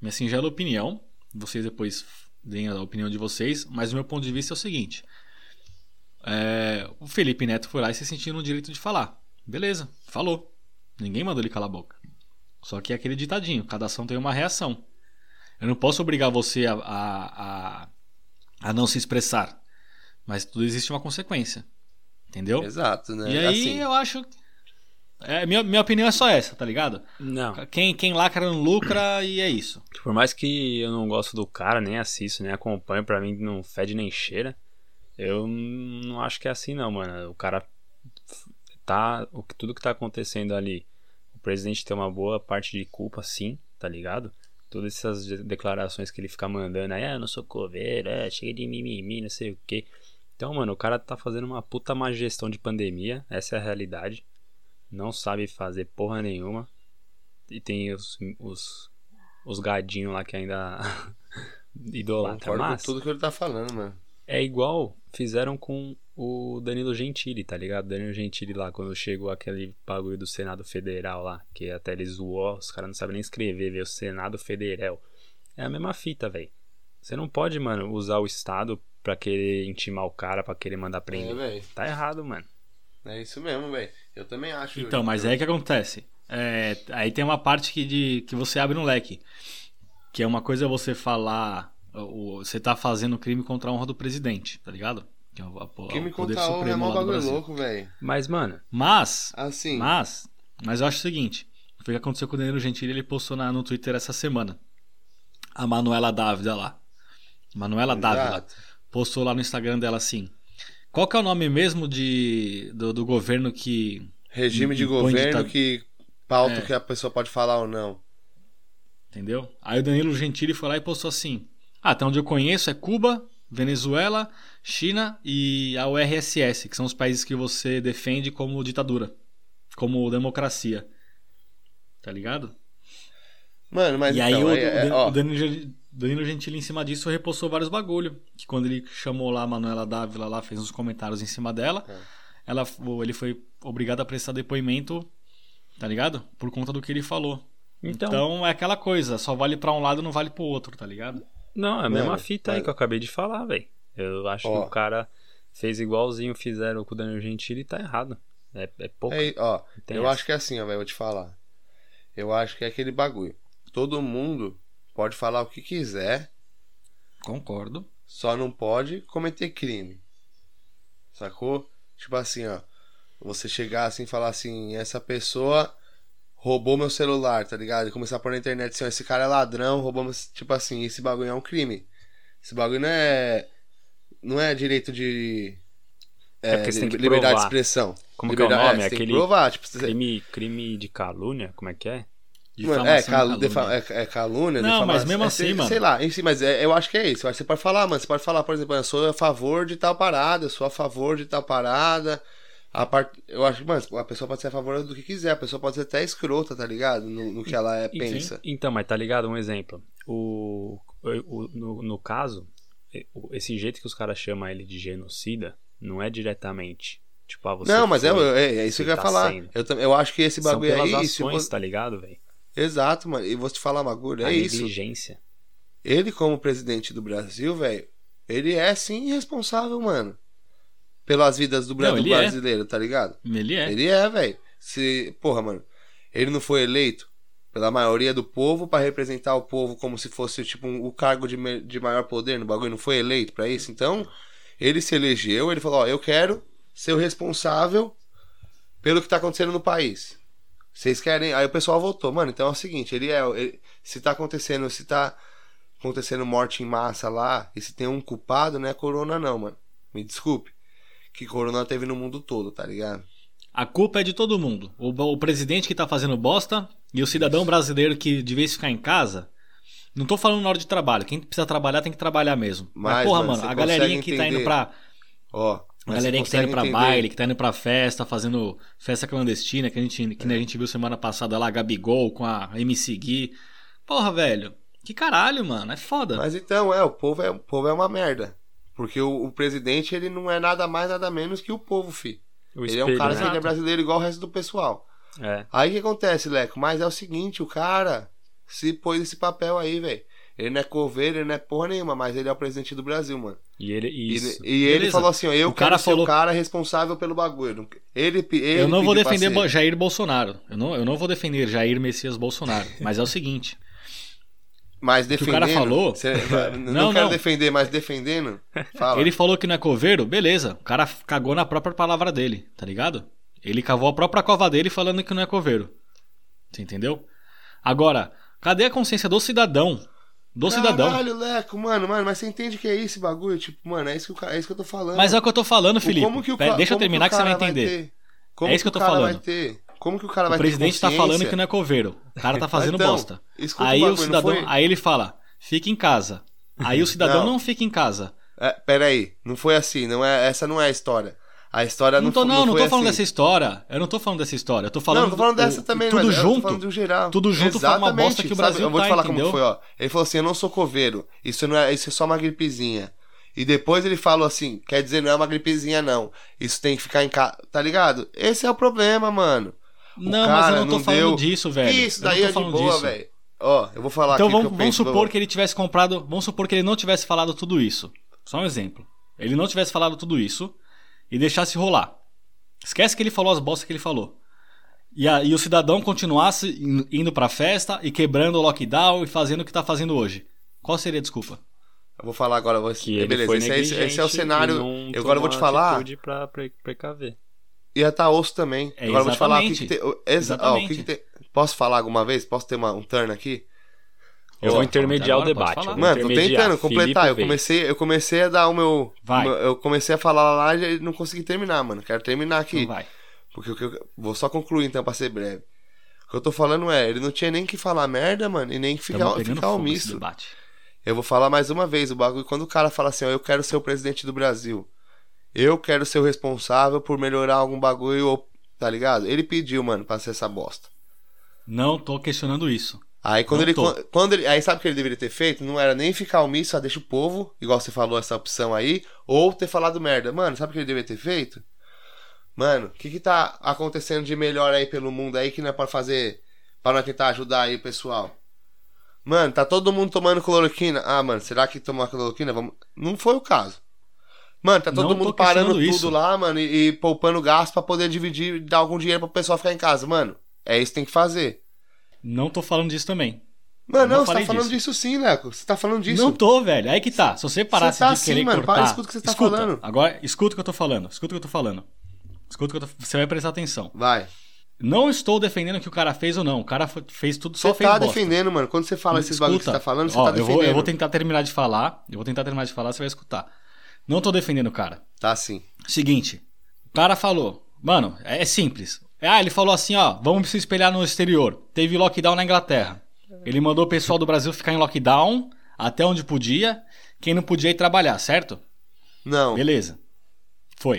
Minha singela opinião. Vocês depois deem a opinião de vocês. Mas o meu ponto de vista é o seguinte. É, o Felipe Neto foi lá e se sentiu no direito de falar. Beleza, falou. Ninguém mandou ele calar a boca. Só que é aquele ditadinho: cada ação tem uma reação. Eu não posso obrigar você a, a, a, a não se expressar. Mas tudo existe uma consequência. Entendeu? Exato, né? E aí assim... eu acho é, minha, minha opinião é só essa, tá ligado? Não. Quem, quem lacra não lucra e é isso. Por mais que eu não gosto do cara, nem assisto, nem acompanho, pra mim não fede nem cheira. Eu não acho que é assim não, mano. O cara tá. O, tudo que tá acontecendo ali, o presidente tem uma boa parte de culpa, sim, tá ligado? Todas essas declarações que ele fica mandando aí, ah, eu não sou coveiro, é, chega de mimimi, não sei o que. Então, mano, o cara tá fazendo uma puta má gestão de pandemia, essa é a realidade não sabe fazer porra nenhuma. E tem os, os, os gadinhos lá que ainda idolatra. Mas tudo que ele tá falando, mano. É igual fizeram com o Danilo Gentili, tá ligado? Danilo Gentili lá, quando chegou aquele bagulho do Senado Federal lá, que até ele zoou, os caras não sabem nem escrever, veio o Senado Federal. É a mesma fita, velho. Você não pode, mano, usar o Estado pra querer intimar o cara, pra querer mandar prender. É, tá errado, mano. É isso mesmo, velho. Eu também acho. Então, mas é aí que acontece. É, aí tem uma parte que, de, que você abre um leque. Que é uma coisa você falar. Você tá fazendo crime contra a honra do presidente, tá ligado? Que é o, a, crime contra a honra é mó bagulho louco, velho. Mas, mano. Mas. Assim. Mas. Mas eu acho o seguinte. Foi o que aconteceu com o Danilo Gentili, ele postou na, no Twitter essa semana. A Manuela Dávila lá. Manuela Exato. Dávila. Postou lá no Instagram dela assim. Qual que é o nome mesmo de, do, do governo que. Regime de governo que pauta é. que a pessoa pode falar ou não. Entendeu? Aí o Danilo Gentili foi lá e postou assim: Ah, até onde eu conheço é Cuba, Venezuela, China e a URSS, que são os países que você defende como ditadura, como democracia. Tá ligado? Mano, mas e então, aí o, é, o, o Danilo, Danilo Gentili em cima disso repostou vários bagulho. Que quando ele chamou lá a Manuela Dávila lá, fez uns comentários em cima dela, é. ela, ele foi obrigado a prestar depoimento, tá ligado? Por conta do que ele falou. Então, então é aquela coisa, só vale para um lado não vale pro outro, tá ligado? Não, é a mesma fita aí que eu acabei de falar, velho. Eu acho ó, que o cara fez igualzinho fizeram com o Danilo Gentili e tá errado. É, é pouco. É, ó, eu essa. acho que é assim, ó, velho, vou te falar. Eu acho que é aquele bagulho. Todo mundo pode falar o que quiser. Concordo. Só não pode cometer crime. Sacou? Tipo assim, ó. Você chegar assim e falar assim, essa pessoa roubou meu celular, tá ligado? E começar a pôr na internet assim, ó, esse cara é ladrão, roubou meu... Tipo assim, esse bagulho é um crime. Esse bagulho não é. Não é direito de. É, é de liberdade provar. de expressão. Como liberdade, que é o nome? É, Aquele provar, tipo, crime, crime de calúnia? Como é que é? É, cal, calúnia. é, é calúnia. Não, mas mesmo é, assim, sei, mano. Sei lá, enfim, mas é, eu acho que é isso. Você pode falar, mano. Você pode falar, por exemplo, eu sou a favor de tal parada, eu sou a favor de tal parada. A part... Eu acho que, mano, a pessoa pode ser a favor do que quiser, a pessoa pode ser até escrota, tá ligado? No, no que ela é, pensa. Então, mas tá ligado? Um exemplo. O, o, no, no caso, esse jeito que os caras chamam ele de genocida não é diretamente. Tipo, ah, você Não, mas é, é, é, isso que eu ia tá falar. Eu, eu acho que esse bagulho São pelas aí. Ações, se... tá ligado, velho? Exato, mano. E vou te falar, Magulho, é isso. negligência. Ele, como presidente do Brasil, velho, ele é sim responsável, mano. Pelas vidas do, não, do é. brasileiro, é. tá ligado? Ele é. Ele é, velho. Se. Porra, mano. Ele não foi eleito pela maioria do povo para representar o povo como se fosse tipo um, o cargo de, de maior poder no bagulho, não foi eleito para isso. Então, ele se elegeu, ele falou: "Ó, eu quero ser o responsável pelo que tá acontecendo no país. Vocês querem?" Aí o pessoal votou. Mano, então é o seguinte, ele é ele- se tá acontecendo, se tá acontecendo morte em massa lá, e se tem um culpado, não é corona não, mano. Me desculpe. Que corona teve no mundo todo, tá ligado? A culpa é de todo mundo. O, o presidente que tá fazendo bosta e o cidadão brasileiro que devia ficar em casa. Não tô falando na hora de trabalho. Quem precisa trabalhar tem que trabalhar mesmo. Mas, Mas, porra, mano, mano, a galerinha consegue que tá indo entender. pra. Ó, mas galerinha que tá indo pra entender. baile, que tá indo pra festa, fazendo festa clandestina, que a gente, que nem a gente viu semana passada lá, Gabigol com a MC Gui. Porra, velho. Que caralho, mano. É foda. Mas então, é, o povo é, o povo é uma merda. Porque o, o presidente, ele não é nada mais, nada menos que o povo, fi. O ele é um cara né? que ele é brasileiro igual o resto do pessoal. É. Aí o que acontece, Leco? Mas é o seguinte, o cara se pôs esse papel aí, velho. Ele não é coveiro, ele não é porra nenhuma, mas ele é o presidente do Brasil, mano. E ele. E, Isso. e ele Beleza. falou assim, ó, eu O quero cara ser falou- o cara responsável pelo bagulho. Ele, ele eu não vou defender Jair Bolsonaro. Eu não, eu não vou defender Jair Messias Bolsonaro. Mas é o seguinte. Mas o defendendo... cara falou- cê- não, Não, quero não. defender, mas defendendo... Fala. Ele falou que não é coveiro, beleza. O cara cagou na própria palavra dele, tá ligado? Ele cavou a própria cova dele falando que não é coveiro. Você entendeu? Agora, cadê a consciência do cidadão? Do cidadão. Caralho, Leco, mano, mano, mas você entende que é esse bagulho? Tipo, mano, é isso que, o é isso que eu tô falando. Mas é o que eu tô falando, O- Felipe. como que o Pera, deixa eu terminar que, o você vai entender. ter? Como É isso que eu tô o cara falando. Vai ter? Como que o cara O vai presidente ter tá falando que não é coveiro. O cara tá fazendo Então, bosta. Aí o o cidadão, aí ele fala: "Fica em casa". Aí o cidadão Não. não, fica em casa. É, pera aí, não foi assim, não é, essa não é a história. A história Não não, tô, não, não foi tô falando assim. dessa história. Eu não tô falando dessa história. Eu tô falando não, tô falando do- dessa o- também, tudo junto. falando geral. Tudo junto forma uma bosta Exatamente, que o sabe? Brasil Eu vou te tá, falar entendeu? como foi, ó. Ele falou assim, eu não sou coveiro, isso não é, isso é só uma gripezinha. E depois ele falou assim, quer dizer, não é uma gripezinha não, isso tem que ficar em casa, tá ligado? Esse é o problema, mano. O Não, mas eu não tô não falando deu- disso, velho. Isso Eu não daí tô é de falando boa, velho. Ó, eu vou falar Então aqui vamos, o que eu vamos penso, supor que ele tivesse comprado. Vamos supor que ele não tivesse falado tudo isso. Só um exemplo. Ele não tivesse falado tudo isso e deixasse rolar. Esquece que ele falou as bostas que ele falou. E, a- e o cidadão continuasse in- indo pra festa e quebrando o lockdown e fazendo o que tá fazendo hoje. Qual seria a desculpa? Eu vou falar agora, vou... Que ele beleza, foi esse, é- esse, é o cenário. e Eu agora vou te falar. Pra pre- precaver. Ia osso também. É, agora eu vou te falar o que, que ó, tem- Posso falar alguma vez? Posso ter uma, um turn aqui? Eu vou intermediar o agora, debate. Mano, tô tentando completar. Felipe Eu comecei, eu comecei a dar o meu. Vai. meu- Eu comecei a falar lá e não consegui terminar, mano. Quero terminar aqui. Então vai. Porque o que eu, vou só concluir então pra ser breve. O que eu tô falando é, ele não tinha nem que falar merda, mano, e nem que ficar, ficar omisso. Eu vou falar mais uma vez o bagulho. Quando o cara fala assim, ó, eu quero ser o presidente do Brasil. Eu quero ser o responsável por melhorar algum bagulho, ou, tá ligado? Ele pediu, mano, pra ser essa bosta. Não tô questionando isso. Aí quando Não ele, tô. quando ele. Aí sabe o que ele deveria ter feito? Não era nem ficar omisso, só deixa o povo, igual você falou essa opção aí, ou ter falado merda. Mano, sabe o que ele deveria ter feito? Mano, o que que tá acontecendo de melhor aí pelo mundo aí que não é pra fazer. Pra nós tentar ajudar aí o pessoal? Mano, tá todo mundo tomando cloroquina. Ah, mano, será que tomar cloroquina? Vamos... Não foi o caso. Mano, tá todo Não mundo parando tudo isso. lá, mano, e, e poupando gasto pra poder dividir e dar algum dinheiro pro pessoal ficar em casa. Mano, é isso que tem que fazer. Não tô falando disso também. Mano, Não não, você tá falando disso. sim, Leco. Você tá falando disso. Não tô, velho. Aí que tá. Se você parasse Você tá de querer assim, mano. cortar... Para, escuta o que você tá Escuta. falando. Agora, escuta o que eu tô falando. Escuta o que eu tô falando. Escuta o que eu tô... Você vai prestar atenção. Vai. Não estou defendendo o que o cara fez ou não. O cara fez tudo, só Você fez tá bosta. defendendo, mano. Quando você fala esses bagulho que você tá falando, você ó, tá eu defendendo. vou, eu vou tentar terminar de falar. Eu vou tentar terminar de falar, você vai escutar. Não tô defendendo o cara. Tá sim. Seguinte, o cara falou, mano, é, é simples. Ah, ele falou assim, ó, vamos se espelhar no exterior. Teve lockdown na Inglaterra. Ele mandou o pessoal do Brasil ficar em lockdown até onde podia. Quem não podia ir trabalhar, certo? Não. Beleza. Foi.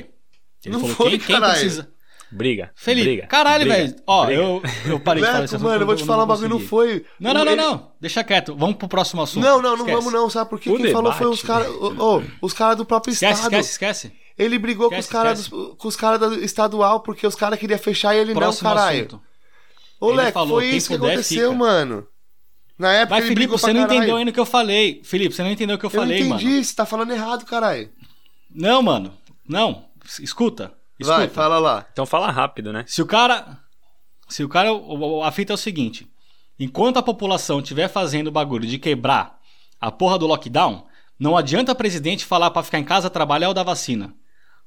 Ele Não falou, foi, quem, quem precisa. Briga. Felipe, briga, caralho, velho. Ó, briga. eu, eu parei de falar esse assunto. mano, eu vou te falar um bagulho, não foi. Não, não, não, Ele- não. Deixa quieto. Vamos pro próximo assunto. Não, não, não Esquece. vamos não, sabe por quê? O Quem falou foi os debate. caras. Ô, ô, os caras do próprio Esquece, estado. esquece, esquece. Ele brigou Esquece, com os caras com os caras do estadual porque os caras queriam fechar e ele Próximo não, caralho. assunto. Ô, Ele Leco, falou, foi isso que aconteceu, fica. mano. Na época Mas, ele Felipe, você pra não entendeu ainda o que eu falei. Felipe, você não entendeu o que eu, Eu falei, entendi, mano. você tá falando errado, caralho. Não, mano. Não. Escuta. Escuta. Vai, fala lá. Então fala rápido, né? Se o cara. Se o cara. o- o- A fita é o seguinte. Enquanto a população estiver fazendo o bagulho de quebrar a porra do lockdown, não adianta presidente falar pra ficar em casa, trabalhar ou dar vacina.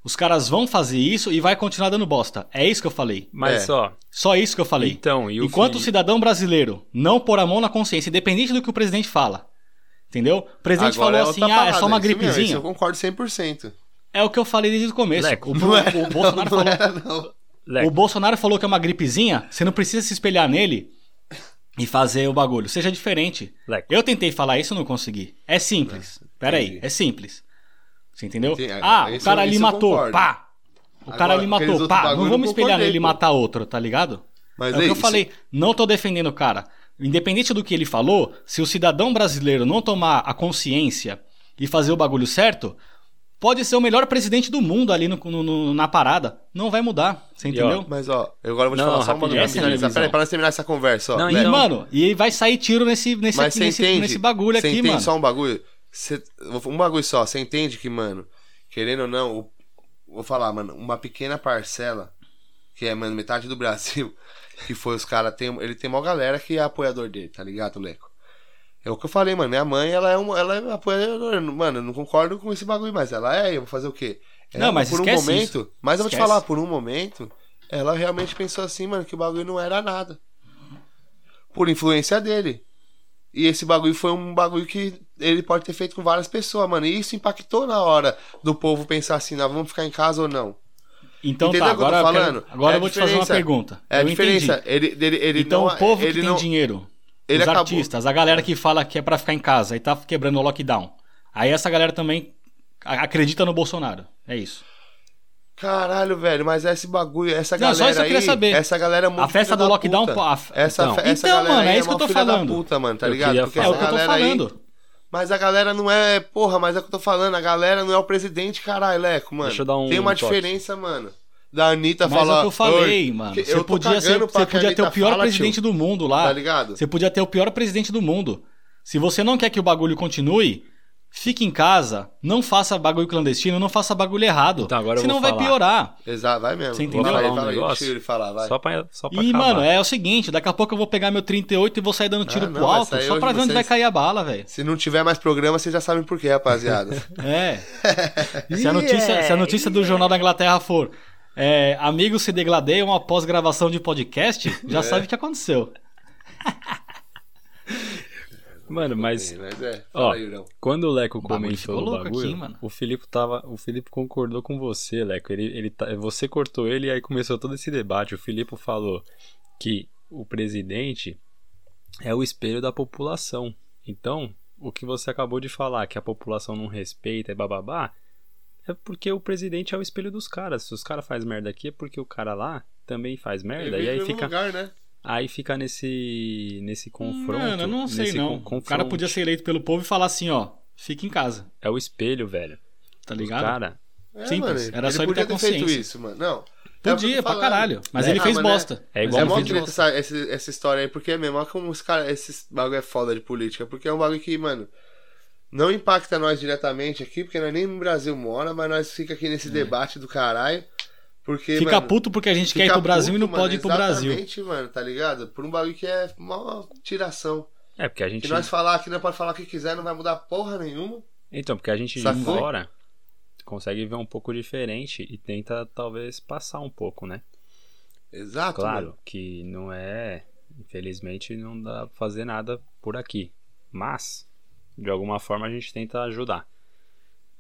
Os caras vão fazer isso e vai continuar dando bosta. É isso que eu falei. Mas É. ó, Só isso que eu falei. então, e o Enquanto o Felipe- cidadão brasileiro não pôr a mão na consciência, independente do que o presidente fala. Entendeu? O presidente Agora falou é assim: outra ah, é parada, só uma isso mesmo, gripezinha. isso eu concordo 100%. É o que eu falei desde o começo. Leco, o, Não o- era, o Bolsonaro não, falou. não era, não. Leco, O Bolsonaro falou que é uma gripezinha, você não precisa se espelhar nele e fazer o bagulho. Seja diferente. Leco. Eu tentei falar isso e não consegui. É simples. Pera aí, entendi. é simples. Você entendeu? Entendi. Ah, o cara ali eu matou. concordo. Pá! O cara ali matou. Pá! Não eu vamos espelhar nele e pô. matar outro, tá ligado? Mas é o que eu isso- falei. Não tô defendendo o cara. Independente do que ele falou, se o cidadão brasileiro não tomar a consciência e fazer o bagulho certo, pode ser o melhor presidente do mundo ali no- no- no- na parada. Não vai mudar. Você E, ó, entendeu? Mas ó, eu agora vou te Não, falar só um bagulho. essa é Peraí, pra nós terminar essa conversa, ó. Não, E, então- mano, e vai sair tiro nesse, nesse, aqui, nesse, nesse bagulho aqui, entende mano. só um bagulho? Você- um bagulho só. Você entende que, mano, querendo ou não, o- vou falar, mano, uma pequena parcela, que é, mano, metade do Brasil, que foi os caras, tem, ele tem uma galera que é apoiador dele, tá ligado, Leco? É o que eu falei, mano. Minha mãe, ela é uma, ela é apoiadora. Mano, eu não concordo com esse bagulho, mas ela é, eu vou fazer o quê? Ela, Não, mas por um esquece momento, isso. mas eu vou te Esquece. falar, por um momento, ela realmente pensou assim, mano, que o bagulho não era nada. Por influência dele. E esse bagulho foi um bagulho que ele pode ter feito com várias pessoas, mano. E isso impactou na hora do povo pensar assim, não, vamos ficar em casa ou não. Então Entendeu tá, o que eu tô agora, eu, quero- falando? agora É eu vou te fazer uma pergunta. É a eu diferença. entendi. Ele, ele, ele Então não, o povo ele que tem não, dinheiro, ele os acabou- artistas, a galera que fala que é pra ficar em casa e tá quebrando o lockdown. Aí essa galera também acredita no Bolsonaro. É isso. Caralho, velho, mas esse bagulho, essa Não, galera só isso eu aí, queria saber. essa galera é muito A festa do da lockdown, puta. pô, a- Essa, Então. essa Então, galera mano, é aí isso que eu tô falando. puta, mano, tá Eu ligado? queria Porque É o que eu tô galera aí- falando. Mas a galera não é. Porra, mas é o que eu tô falando. A galera não é o presidente, caralho, Leco, mano. Deixa eu dar um Tem uma toque. diferença, mano. Da Anitta Mas falar. é o que eu falei, "Oi, mano. Você podia, ser, você podia ter o pior fala, presidente tio." do mundo lá. Tá ligado? Você podia ter o pior presidente do mundo. Se você não quer que o bagulho continue, fique em casa, não faça bagulho clandestino, não faça bagulho errado. Então, agora eu Senão vou vai falar. piorar. Exato, vai mesmo. Você entendeu? Vou falar um fala negócio. deixa ele falar, vai. Só pra, só pra E, acabar. mano, é o seguinte, daqui a pouco eu vou pegar meu 38 e vou sair dando tiro Ah, não, pro alto, só pra ver onde vai cair a bala, velho. Se não tiver mais programa, vocês já sabem por quê, rapaziada. É. se, a notícia, se a notícia do Jornal da Inglaterra for é, amigos se degladeiam após gravação de podcast, já É. sabe o que aconteceu. Mano, mas Mas é, Ó, aí, quando o Leco O comentou o bagulho, aqui, mano. o Felipe tava, o Felipe concordou com você, Leco. Ele, ele tá- você cortou ele e aí começou todo esse debate. O Felipe falou que o presidente é o espelho da população. Então, o que você acabou de falar, que a população não respeita e bababá, é porque o presidente é o espelho dos caras. Se os caras fazem merda aqui, é porque o cara lá também faz merda. E aí fica, lugar, né? Aí fica nesse, nesse confronto. Mano, eu não sei não. con- O cara podia ser eleito pelo povo e falar assim, ó, fica em casa, É o espelho, velho. tá Os ligado? cara, É, Simples, mano, era só ele podia ter ter feito consciência. isso, mano. Não. é Podia, pra caralho. Mas É, ele ah, fez é- bosta. é Mas igual É um mó vídeo- treta essa, essa, essa história aí, porque é mesmo, olha como os caras, esses bagulho é foda de política, porque é um bagulho que, mano, não impacta nós diretamente aqui, porque nós nem no Brasil mora, mas nós fica aqui nesse debate do caralho, porque. Fica mano, puto porque a gente quer ir pro Brasil e não puto, mano, pode ir pro Brasil. Exatamente, mano, tá ligado? Por um bagulho que é uma tiração. É, porque a gente. Que nós falar aqui, nós pode falar o que quiser, não vai mudar porra nenhuma. Então, porque a gente de fora consegue ver um pouco diferente e tenta talvez passar um pouco, né? Exato, Claro mano. que não é. Infelizmente não dá pra fazer nada por aqui. Mas, de alguma forma, a gente tenta ajudar.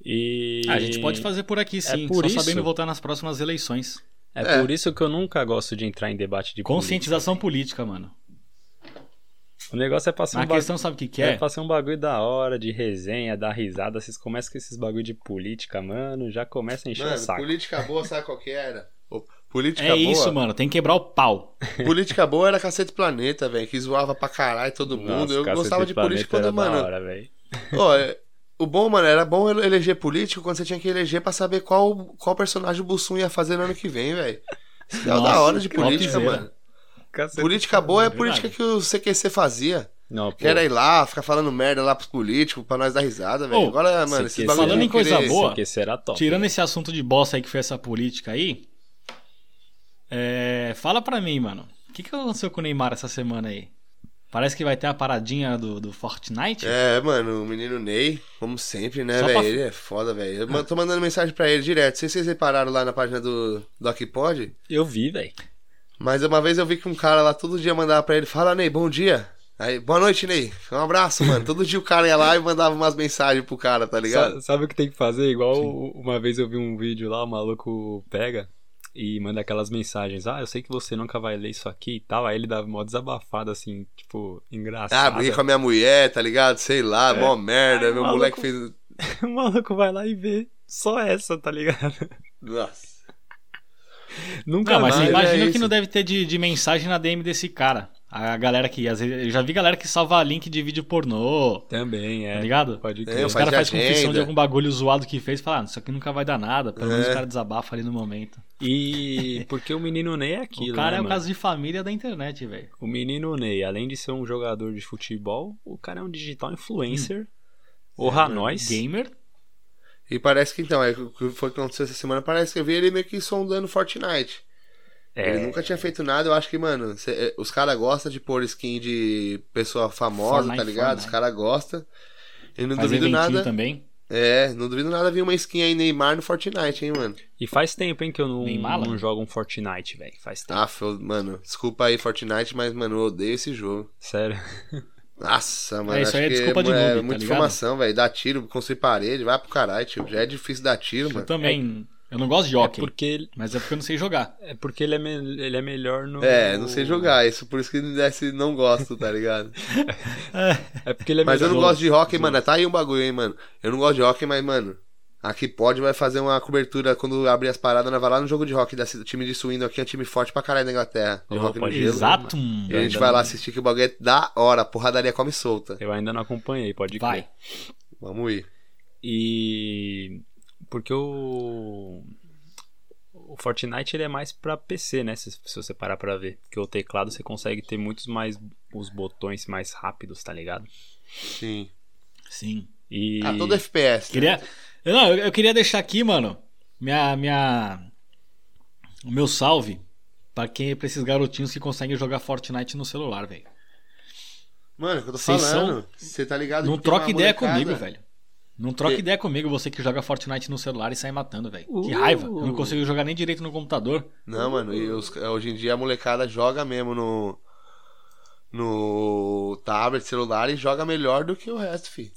E. Ah, a gente pode fazer por aqui sim, por só isso- sabendo votar nas próximas eleições. É, É. por isso que eu nunca gosto de entrar em debate de Conscientização política, mano. política. O negócio é passar A um bagulho. questão sabe o que que É é? pra ser um bagulho da hora, de resenha, dar risada. Vocês começam com esses bagulho de política, mano. Já começa a encher o Mano, saco. política boa, sabe qual que era? Política É boa. isso, mano, tem que quebrar o pau. Política boa era Cacete Planeta, velho, que zoava pra caralho todo mundo. Nossa, eu gostava de política quando, mano. hora, velho. Ó, é- o bom, mano, era bom ele- eleger político quando você tinha que eleger pra saber qual, qual personagem o Bussum ia fazer no ano que vem, velho. Isso é o da hora de política, mano. Cacete Política boa é a Verdade. política que o CQC fazia. Não, pô. Que era ir lá, ficar falando merda lá pros políticos pra nós dar risada, velho. Agora, mano, esses bagulho falando em coisa querer- boa, top. Tirando esse assunto de bosta aí que foi essa política aí, é, fala pra mim, mano. O que, que aconteceu com o Neymar essa semana aí? Parece que vai ter a paradinha do, do Fortnite. É, mano, o menino Ney, como sempre, né, velho? pra- Ele é foda, velho. Eu man- tô mandando mensagem pra ele direto. Não sei se vocês repararam lá na página do, do Aquipod, Eu vi, velho. mas uma vez eu vi que um cara lá todo dia mandava pra ele: Fala, Ney, bom dia. Aí, boa noite, Ney. Um abraço, mano. Todo dia o cara ia lá e mandava umas mensagens pro cara, tá ligado? Sa- Sabe o que tem que fazer? Igual uma vez eu vi um vídeo lá, o maluco pega e manda aquelas mensagens. Ah, eu sei que você nunca vai ler isso aqui e tal. Aí ele dá uma desabafada, assim, tipo, Ah, engraçada. briguei com a minha mulher, tá ligado? Sei lá, mó merda. Ai, Meu maluco. moleque fez. o maluco vai lá e vê só essa, tá ligado? Nossa. Nunca Não, mas mais, você é imagina isso. que não deve ter de, de mensagem na DM desse cara. A galera que, às vezes, eu já vi galera que salva link de vídeo pornô, Também, é. tá ligado? Pode É, crer. Os faz caras de fazem confissão de algum bagulho zoado que fez e falam, ah, isso aqui nunca vai dar nada. Pelo menos É. o cara desabafa ali no momento. E porque o menino Ney é aquilo, o cara né, é o mano? caso de família da internet, velho. O menino Ney, além de ser um jogador de futebol, o cara é um digital influencer. Orra nós. Gamer. E parece que então, é o que foi que aconteceu essa semana. Parece que eu vi ele meio que sondando Fortnite. É, Ele nunca tinha feito nada, eu acho que, mano, cê- é, os caras gostam de pôr skin de pessoa famosa, Fortnite, tá ligado? Fortnite. Os caras gostam. E não Faz duvido nada. também. É, não duvido nada vir uma skin aí Neymar no Fortnite, hein, mano. E faz tempo, hein, que eu não, Neymar, não jogo um Fortnite, velho. Faz tempo. Ah, mano, desculpa aí, Fortnite, mas, mano, eu odeio esse jogo. Sério. Nossa, mano. isso acho aí é que desculpa de é, noob, é tá muita ligado? informação, velho. Dá tiro, construir parede, vai pro caralho, tio. Já é difícil dar tiro, Eu mano. também. Eu não gosto de É hockey, porque, mas é porque eu não sei jogar. é porque ele, é me- ele é melhor no. É, não sei jogar, isso por isso que desse não gosto, tá ligado? É porque ele é Mas eu melhor não no- gosto de hockey, mano. Tá aí um bagulho, hein, mano. Eu não gosto de hockey, mas, mano, aqui pode vai fazer uma cobertura quando abrir as paradas, nós vai lá no jogo de hockey da time de Swindon aqui, é um time forte pra caralho da Inglaterra. De Oh, hockey no pode gelo. Exato. E a gente vai lá não- assistir que o bagulho é da hora, a porradaria come solta. Eu ainda não acompanhei, pode Vai. crer. Vamos ir. E. Porque o. O Fortnite ele é mais pra PC, né? Se, se você parar pra ver. Porque o teclado você consegue ter muitos mais. Os botões mais rápidos, tá ligado? Sim. Sim. E. Ah, todo FPS. né? Queria. Eu, não, eu, eu queria deixar aqui, mano, minha. minha o meu salve pra quem pra esses garotinhos que conseguem jogar Fortnite no celular, velho. Mano, é o que eu tô Vocês falando. Você tá ligado? Não troca ideia molecada- comigo, velho. Não troca E- ideia comigo, você que joga Fortnite no celular e sai matando, velho. Que Uh. raiva. Eu não consigo jogar nem direito no computador. Não, mano, e os- hoje em dia a molecada joga mesmo no. No tablet, celular e joga melhor do que o resto, fi.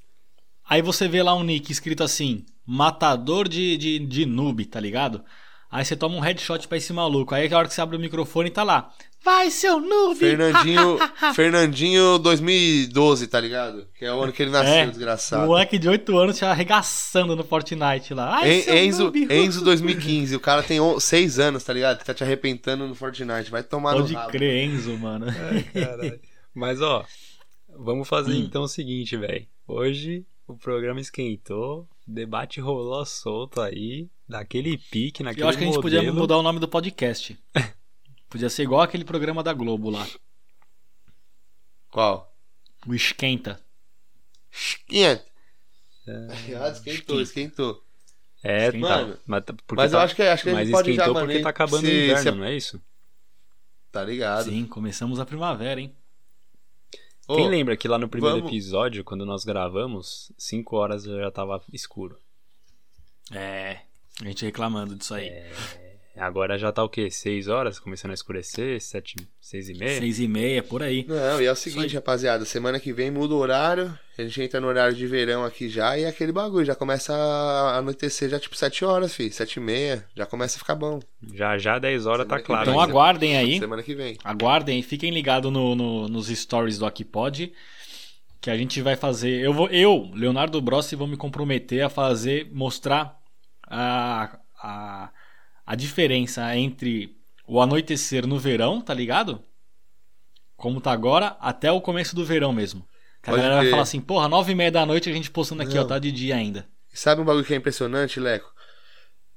Aí você vê lá um nick escrito assim: Matador de, de, de noob, tá ligado? Aí você toma um headshot pra esse maluco. Aí a hora que você abre o microfone tá lá. Vai, seu noob! Fernandinho. Fernandinho 2012, tá ligado? Que é o ano que ele nasceu, É, desgraçado. Um moleque de 8 anos já arregaçando no Fortnite lá. Ai, En- seu Enzo, noob. Enzo 2015, o cara tem 6 anos, tá ligado? Tá te arrepentando no Fortnite, vai tomar Pode no rabo. crer, Enzo, mano. Caralho. Mas ó, vamos fazer Hum. então o seguinte, velho. Hoje o programa esquentou, o debate rolou solto aí, daquele pique, naquele Eu acho que a gente podia mudar o nome do podcast. Podia ser igual aquele programa da Globo lá. Qual? O Esquenta. Esquenta. Ah, esquentou, esquentou. É, Esquenta. tá. Mano, Mas, tá- Mas tá- eu acho que, acho que a mas gente pode já, esquentou mano. porque tá acabando se- o inverno, se- não é isso? Tá ligado. Sim, começamos a primavera, hein? Ô, Quem lembra que lá no primeiro vamos- episódio, quando nós gravamos, 5 horas já tava escuro. É. A gente reclamando disso aí. Agora já tá o quê? 6 horas? Começando a escurecer? 7, 6 e meia? Seis e meia, por aí. Não, e é o seguinte, rapaziada. Semana que vem muda o horário. A gente entra no horário de verão aqui já. E é aquele bagulho. Já começa a anoitecer já tipo 7 horas, fi. 7 e meia. Já começa a ficar bom. Já já 10 horas tá Semana que claro. Então aguardem aí. Semana que vem. Aguardem, fiquem ligados no, no- nos stories do Aquipod. Que a gente vai fazer. Eu, vou, eu Leonardo Brossi, vou me comprometer a fazer, mostrar a, a, a diferença entre o anoitecer no verão, tá ligado? Como tá agora, até o começo do verão mesmo. Que a Pode galera vai crer. falar assim, porra, nove e meia da noite a gente postando aqui, Não. ó, tá de dia ainda. E sabe um bagulho que é impressionante, Leco?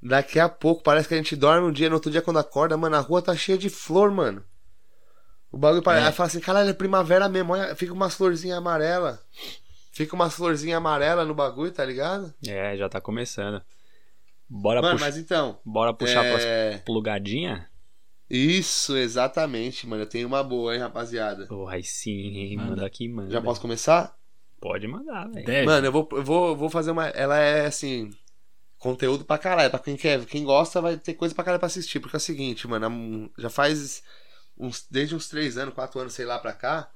Daqui a pouco parece que a gente dorme um dia, no outro dia quando acorda, mano, a rua tá cheia de flor, mano. O bagulho parece. É. Aí fala assim, caralho, é primavera mesmo, olha, fica umas florzinhas amarelas. Fica umas florzinhas amarelas no bagulho, tá ligado? É, já tá começando. Bora, mano, puxar mas então. bora puxar é... pra plugadinha? Isso, exatamente, mano. Eu tenho uma boa, hein, rapaziada. Pô, aí sim, hein? Manda. Manda aqui, manda. Já posso começar? Pode mandar, velho. Mano, eu vou, eu vou, vou fazer uma. Ela é assim. Conteúdo pra caralho. Pra quem quer, quem gosta, vai ter coisa pra caralho pra assistir. Porque é o seguinte, mano. Já faz uns, desde uns 3 anos, 4 anos, sei lá, pra cá.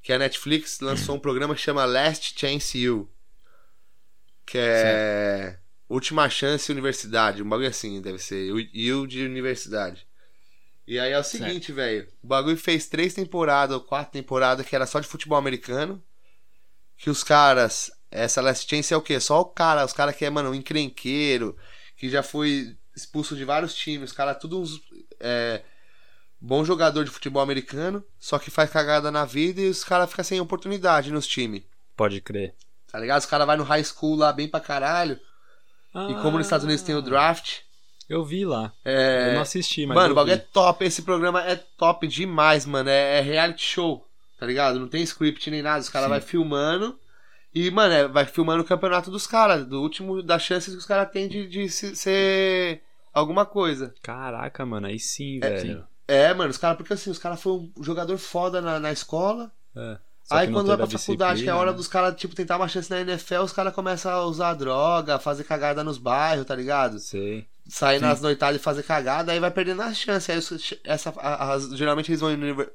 Que a Netflix lançou um programa que chama Last Chance You. Que é. Última Chance Universidade. Um bagulho assim, deve ser. De Universidade. E aí é o seguinte, velho. O bagulho fez três temporadas ou quatro temporadas que era só de futebol americano. Que os caras. Essa Last Chance é o quê? Só o cara, os caras que é, mano, um encrenqueiro, que já foi expulso de vários times, os caras tudo uns. É, bom jogador de futebol americano, só que faz cagada na vida e os caras ficam sem oportunidade nos times. Pode crer. Tá ligado? Os caras vai no high school lá bem pra caralho. E como nos Estados Unidos tem o draft. Eu vi lá. É... Eu não assisti, mas. Mano, o bagulho é top. Esse programa é top demais, mano. É, é reality show, tá ligado? Não tem script nem nada. Os caras vai filmando. E, mano, é- vai filmando o campeonato dos caras. Do último, das chances que os caras têm de, de se- ser alguma coisa. Caraca, mano, aí sim, É, velho. É, mano, os caras, porque assim, os caras foram um jogador foda na, na escola. É. Aí quando vai pra a faculdade, que é a hora né? dos caras, tipo, tentar uma chance na NFL, os caras começam a usar droga, fazer cagada nos bairros, tá ligado? Sei. sair Sim. nas noitadas e fazer cagada, aí vai perdendo as chances. Aí essa, a- as- geralmente eles vão em univer-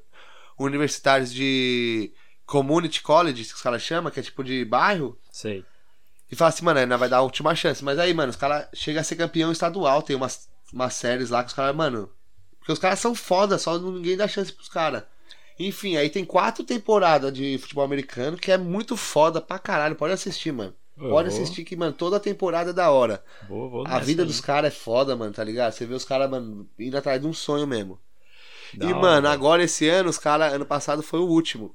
universitários de community college, que os caras chamam, que é tipo de bairro, Sei. e fala assim, mano, ainda vai dar a última chance. Mas aí, mano, os caras chegam a ser campeão estadual, tem umas, umas séries lá que os caras, mano. Porque os caras são foda, só ninguém dá chance pros caras. Enfim, aí tem quatro temporadas de futebol americano que é muito foda pra caralho. Pode assistir, mano. Eu Pode vou- assistir que, mano, toda a temporada é da hora. Vou, vou A vida aí. dos caras é foda, mano, tá ligado? Você vê os caras, mano, indo atrás de um sonho mesmo. Da e, hora, mano, agora esse ano, os caras, ano passado foi o último.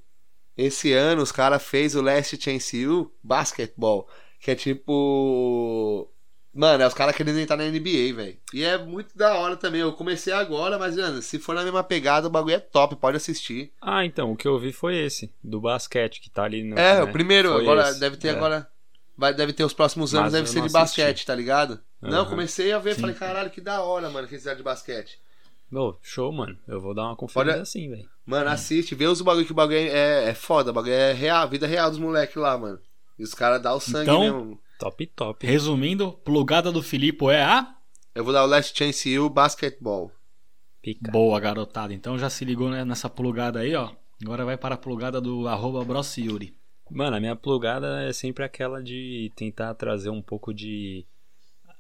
Esse ano, os caras fez o Last Chance You Basketball, que é tipo. Mano, é os caras querendo entrar na NBA, velho. E é muito da hora também. Eu comecei agora, mas, mano, se for na mesma pegada, o bagulho é top, pode assistir. Ah, então, o que eu vi foi esse, do basquete, que tá ali no. é, né? o primeiro, Foi agora esse, deve ter é. agora. Vai, deve ter os próximos anos, Mas deve ser não de basquete, tá ligado? Não, Aham. comecei a ver, Sim. falei, caralho, que da hora, mano, que eles fizeram de basquete. Ô, show, mano. Eu vou dar uma conferida Olha- assim, velho. Mano, assiste, vê os bagulho que o bagulho é, é foda, o bagulho é real, vida real dos moleques lá, mano. E os caras dão o sangue Então- mesmo. Top, top. Resumindo, plugada do Filipe é a Eu vou dar o Last Chance You Basketball. Pica. boa, garotada. Então já se ligou né, nessa plugada aí, ó. Agora vai para a plugada do arroba Brossiuri. Mano, a minha plugada é sempre aquela de tentar trazer um pouco de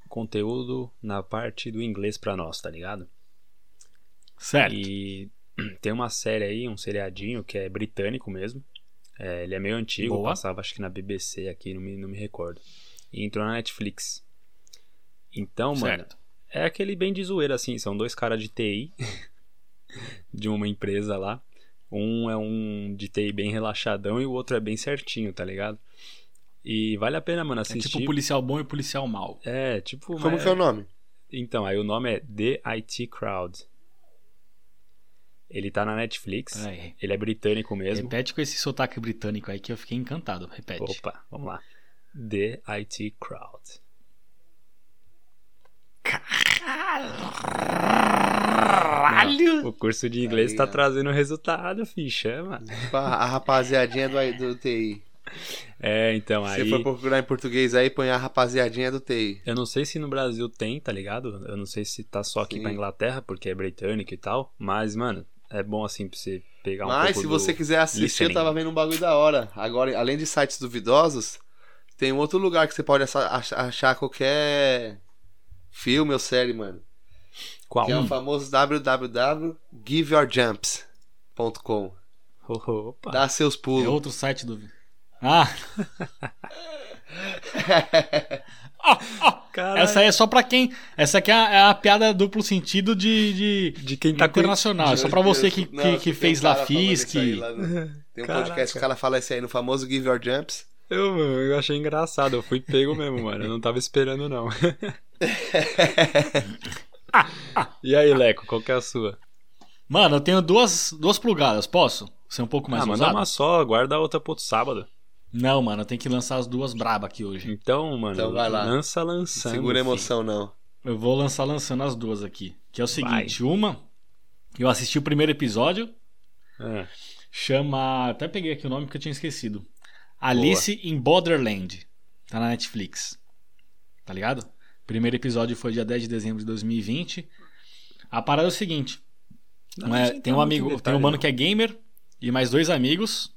conteúdo na parte do inglês pra nós, tá ligado? Certo. E tem uma série aí, um seriadinho que é britânico mesmo. É, ele é meio antigo, Boa. passava acho que na BBC aqui, não me, não me recordo. E entrou na Netflix. Então, mano, certo. é aquele bem de zoeira, assim. São dois caras de TI de uma empresa lá. Um é um de TI bem relaxadão e o outro é bem certinho, tá ligado? E vale a pena, mano, É assistir. tipo policial bom e policial mal. É, tipo. Como mas- que é o nome? Então, aí o nome é The IT Crowd. Ele tá na Netflix. Ele é britânico mesmo. Repete com esse sotaque britânico aí que eu fiquei encantado. Repete. Opa, vamos lá. The IT Crowd. Caralho! O curso de inglês tá ó. trazendo resultado, ficha, mano. A rapaziadinha do, do TI. É, então, Se aí. for procurar em português aí, põe a rapaziadinha do TI. Eu não sei se no Brasil tem, tá ligado? Eu não sei se tá só aqui Sim. pra Inglaterra, porque é britânico e tal. Mas, mano, é bom assim pra você pegar um Mas pouco se do você quiser assistir, listening. eu tava vendo um bagulho da hora. Agora, além de sites duvidosos, tem um outro lugar que você pode achar qualquer filme ou série, mano. Qual? Que é o famoso www.giveyourjumps.com. Opa. Dá seus É pulos. outro site do. Ah! Caralho. Essa aí é só pra quem. Essa aqui é a, é a piada duplo sentido de. de... De quem tá com- internacional. É só pra você que, Não, que, que fez lá FISC. aí lá no- Tem um podcast que o cara fala isso aí no famoso Give Your Jumps. Eu, mano, eu achei engraçado. Eu fui pego mesmo, mano. Eu não tava esperando, não. e aí, Leco, qual que é a sua? Mano, eu tenho duas, duas plugadas, posso? Ser um pouco mais ah, manda ousado? uma só, guarda a outra pro outro sábado. Não, mano, eu tenho que lançar as duas braba aqui hoje. Então, mano, Então vai lá. lança lançando. Segura a filho. emoção, não. Eu vou lançar lançando as duas aqui. Que é o seguinte, uma Eu assisti o primeiro episódio. É. Chama. Até peguei aqui o nome porque eu tinha esquecido. Alice in Borderland. Tá na Netflix. Tá ligado? Primeiro episódio foi dia 10 de dezembro de 2020. A parada é o seguinte: Não, é, sem tem um amigo, em tem detalhe, um mano não. que é gamer e mais dois amigos.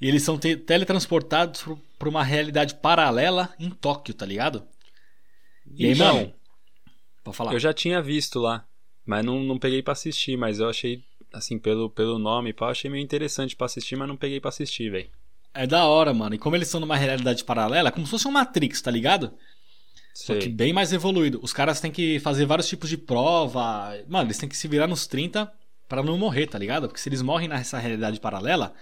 E eles são te- teletransportados pra uma realidade paralela em Tóquio, tá ligado? E aí, Então, mano? Pode falar. Eu já tinha visto lá, mas não, não peguei pra assistir, mas eu achei, assim, pelo, pelo nome e pá, eu achei meio interessante pra assistir, mas não peguei pra assistir, velho. É da hora, mano. E como eles estão numa realidade paralela, é como se fosse um Matrix, tá ligado? Só que Sei. bem mais evoluído. Os caras têm que fazer vários tipos de prova. Mano, eles têm que se virar nos 30 pra não morrer, tá ligado? Porque se eles morrem nessa realidade paralela,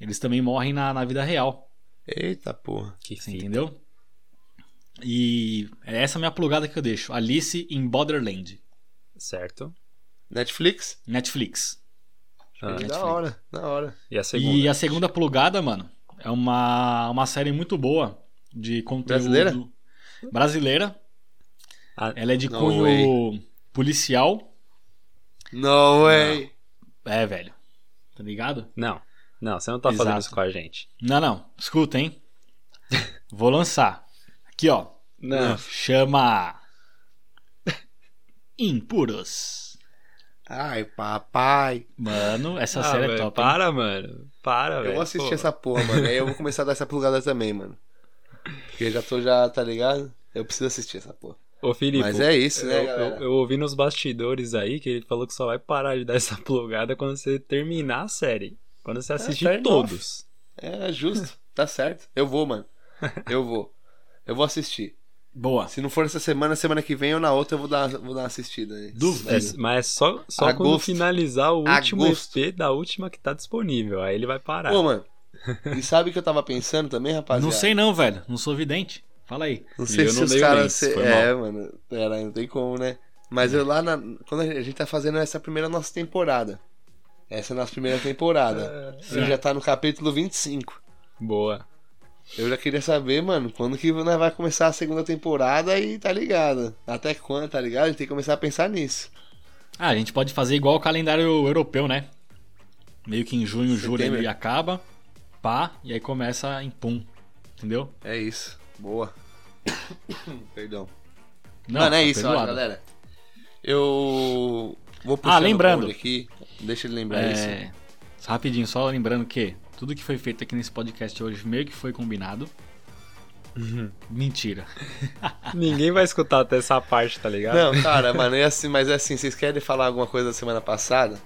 eles também morrem na, na vida real. Eita porra. Que Você entendeu? E é essa a minha plugada que eu deixo. Alice in Borderland. Certo. Netflix? Netflix. Ah, da Netflix. hora, da hora. e a segunda? E a segunda plugada, mano, é uma, uma série muito boa de conteúdo. Brasileira? Brasileira. Ah, Ela é de cunho policial. No way. É, velho. Tá ligado? Não, não, você não tá fazendo Exato. isso com a gente. Não, não. Escuta, hein? Vou lançar. Aqui, ó. Não. Chama. Impuros. Ai, papai. Mano, essa Ah, série é top. hein? Para, mano. Para, velho. Eu vou assistir essa porra, mano. Aí eu vou começar a dar essa plugada também, mano. Porque já tô, já, tá ligado? Eu preciso assistir essa porra. Ô, Felipe. Mas é isso, né, eu, galera? eu, eu ouvi nos bastidores aí que ele falou que só vai parar de dar essa plugada quando você terminar a série. Quando você assistir fair todos. É justo, tá certo. Eu vou, mano. Eu vou. Eu vou assistir. Boa. Se não for essa semana, semana que vem ou na outra eu vou dar, vou dar uma assistida. Aí. Duvido. É, mas é só, só quando finalizar o último Agosto. EP da última que tá disponível. Aí ele vai parar. Pô, mano. E sabe o que eu tava pensando também, rapaziada? Não sei não, velho. Não sou vidente. Fala aí. Não sei Eu se não os leio caras. se- É, mano. Pera, não tem como, né? Mas eu lá na. Quando a gente tá fazendo essa primeira nossa temporada. Essa é a nossa primeira temporada. A gente já tá no capítulo 25. Boa. Eu já queria saber, mano, quando que nós vai começar a segunda temporada e tá ligado? Até quando, tá ligado? A gente tem que começar a pensar nisso. Ah, a gente pode fazer igual o calendário europeu, né? Meio que em junho, julho ele acaba. Pá, e aí começa em pum. Entendeu? É isso. Boa. Perdão. Não, Mano, é tá isso, ó, galera. Eu vou puxando Ah, lembrando. aqui. Deixa ele lembrar isso. É, rapidinho, só lembrando que tudo que foi feito aqui nesse podcast hoje meio que foi combinado. Mentira. Ninguém vai escutar até essa parte, tá ligado? Não, cara, mano, é assim, mas é assim, vocês querem falar alguma coisa da semana passada?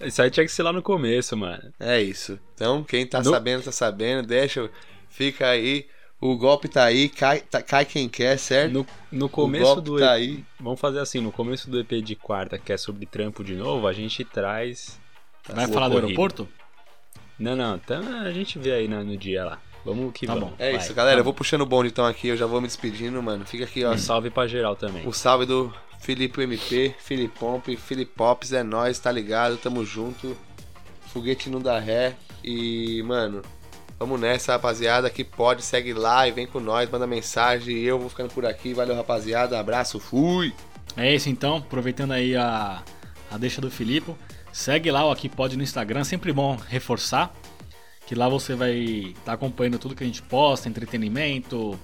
Isso aí tinha que ser lá no começo, mano. É isso. Então, quem tá No- sabendo, tá sabendo, deixa, fica aí. O golpe tá aí, cai, tá- cai quem quer, certo? No, no o começo golpe do tá EP. aí. Vamos fazer assim, no começo do EP de quarta, que é sobre trampo de novo, a gente traz. Vai falar do aeroporto? Não, não, então a gente vê aí no, no dia lá. Vamos que Tá vamos. bom. É vai. isso, galera. Eu vou puxando o bonde então aqui, eu já vou me despedindo, mano. Fica aqui, ó. Um salve pra geral também. O salve do Felipe MP, Filipomp, Filipops, é nóis, tá ligado? Tamo junto. Foguete não dá ré. E, mano, vamos nessa, rapaziada. Que pode, segue lá e vem com nós, manda mensagem. Eu vou ficando por aqui. Valeu, rapaziada. Abraço, fui! É isso então, aproveitando aí a, a deixa do Filipe. Segue lá o Aqui Pode no Instagram, sempre bom reforçar. Que lá você vai estar acompanhando tudo que a gente posta, entretenimento,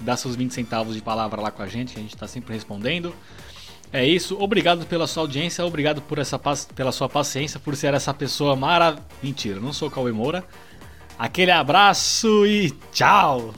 dá seus 20 centavos de palavra lá com a gente, que a gente está sempre respondendo. É isso, obrigado pela sua audiência, obrigado por essa, pela sua paciência, por ser essa pessoa maravilhosa. Mentira, não sou Cauê Moura. Aquele abraço e tchau!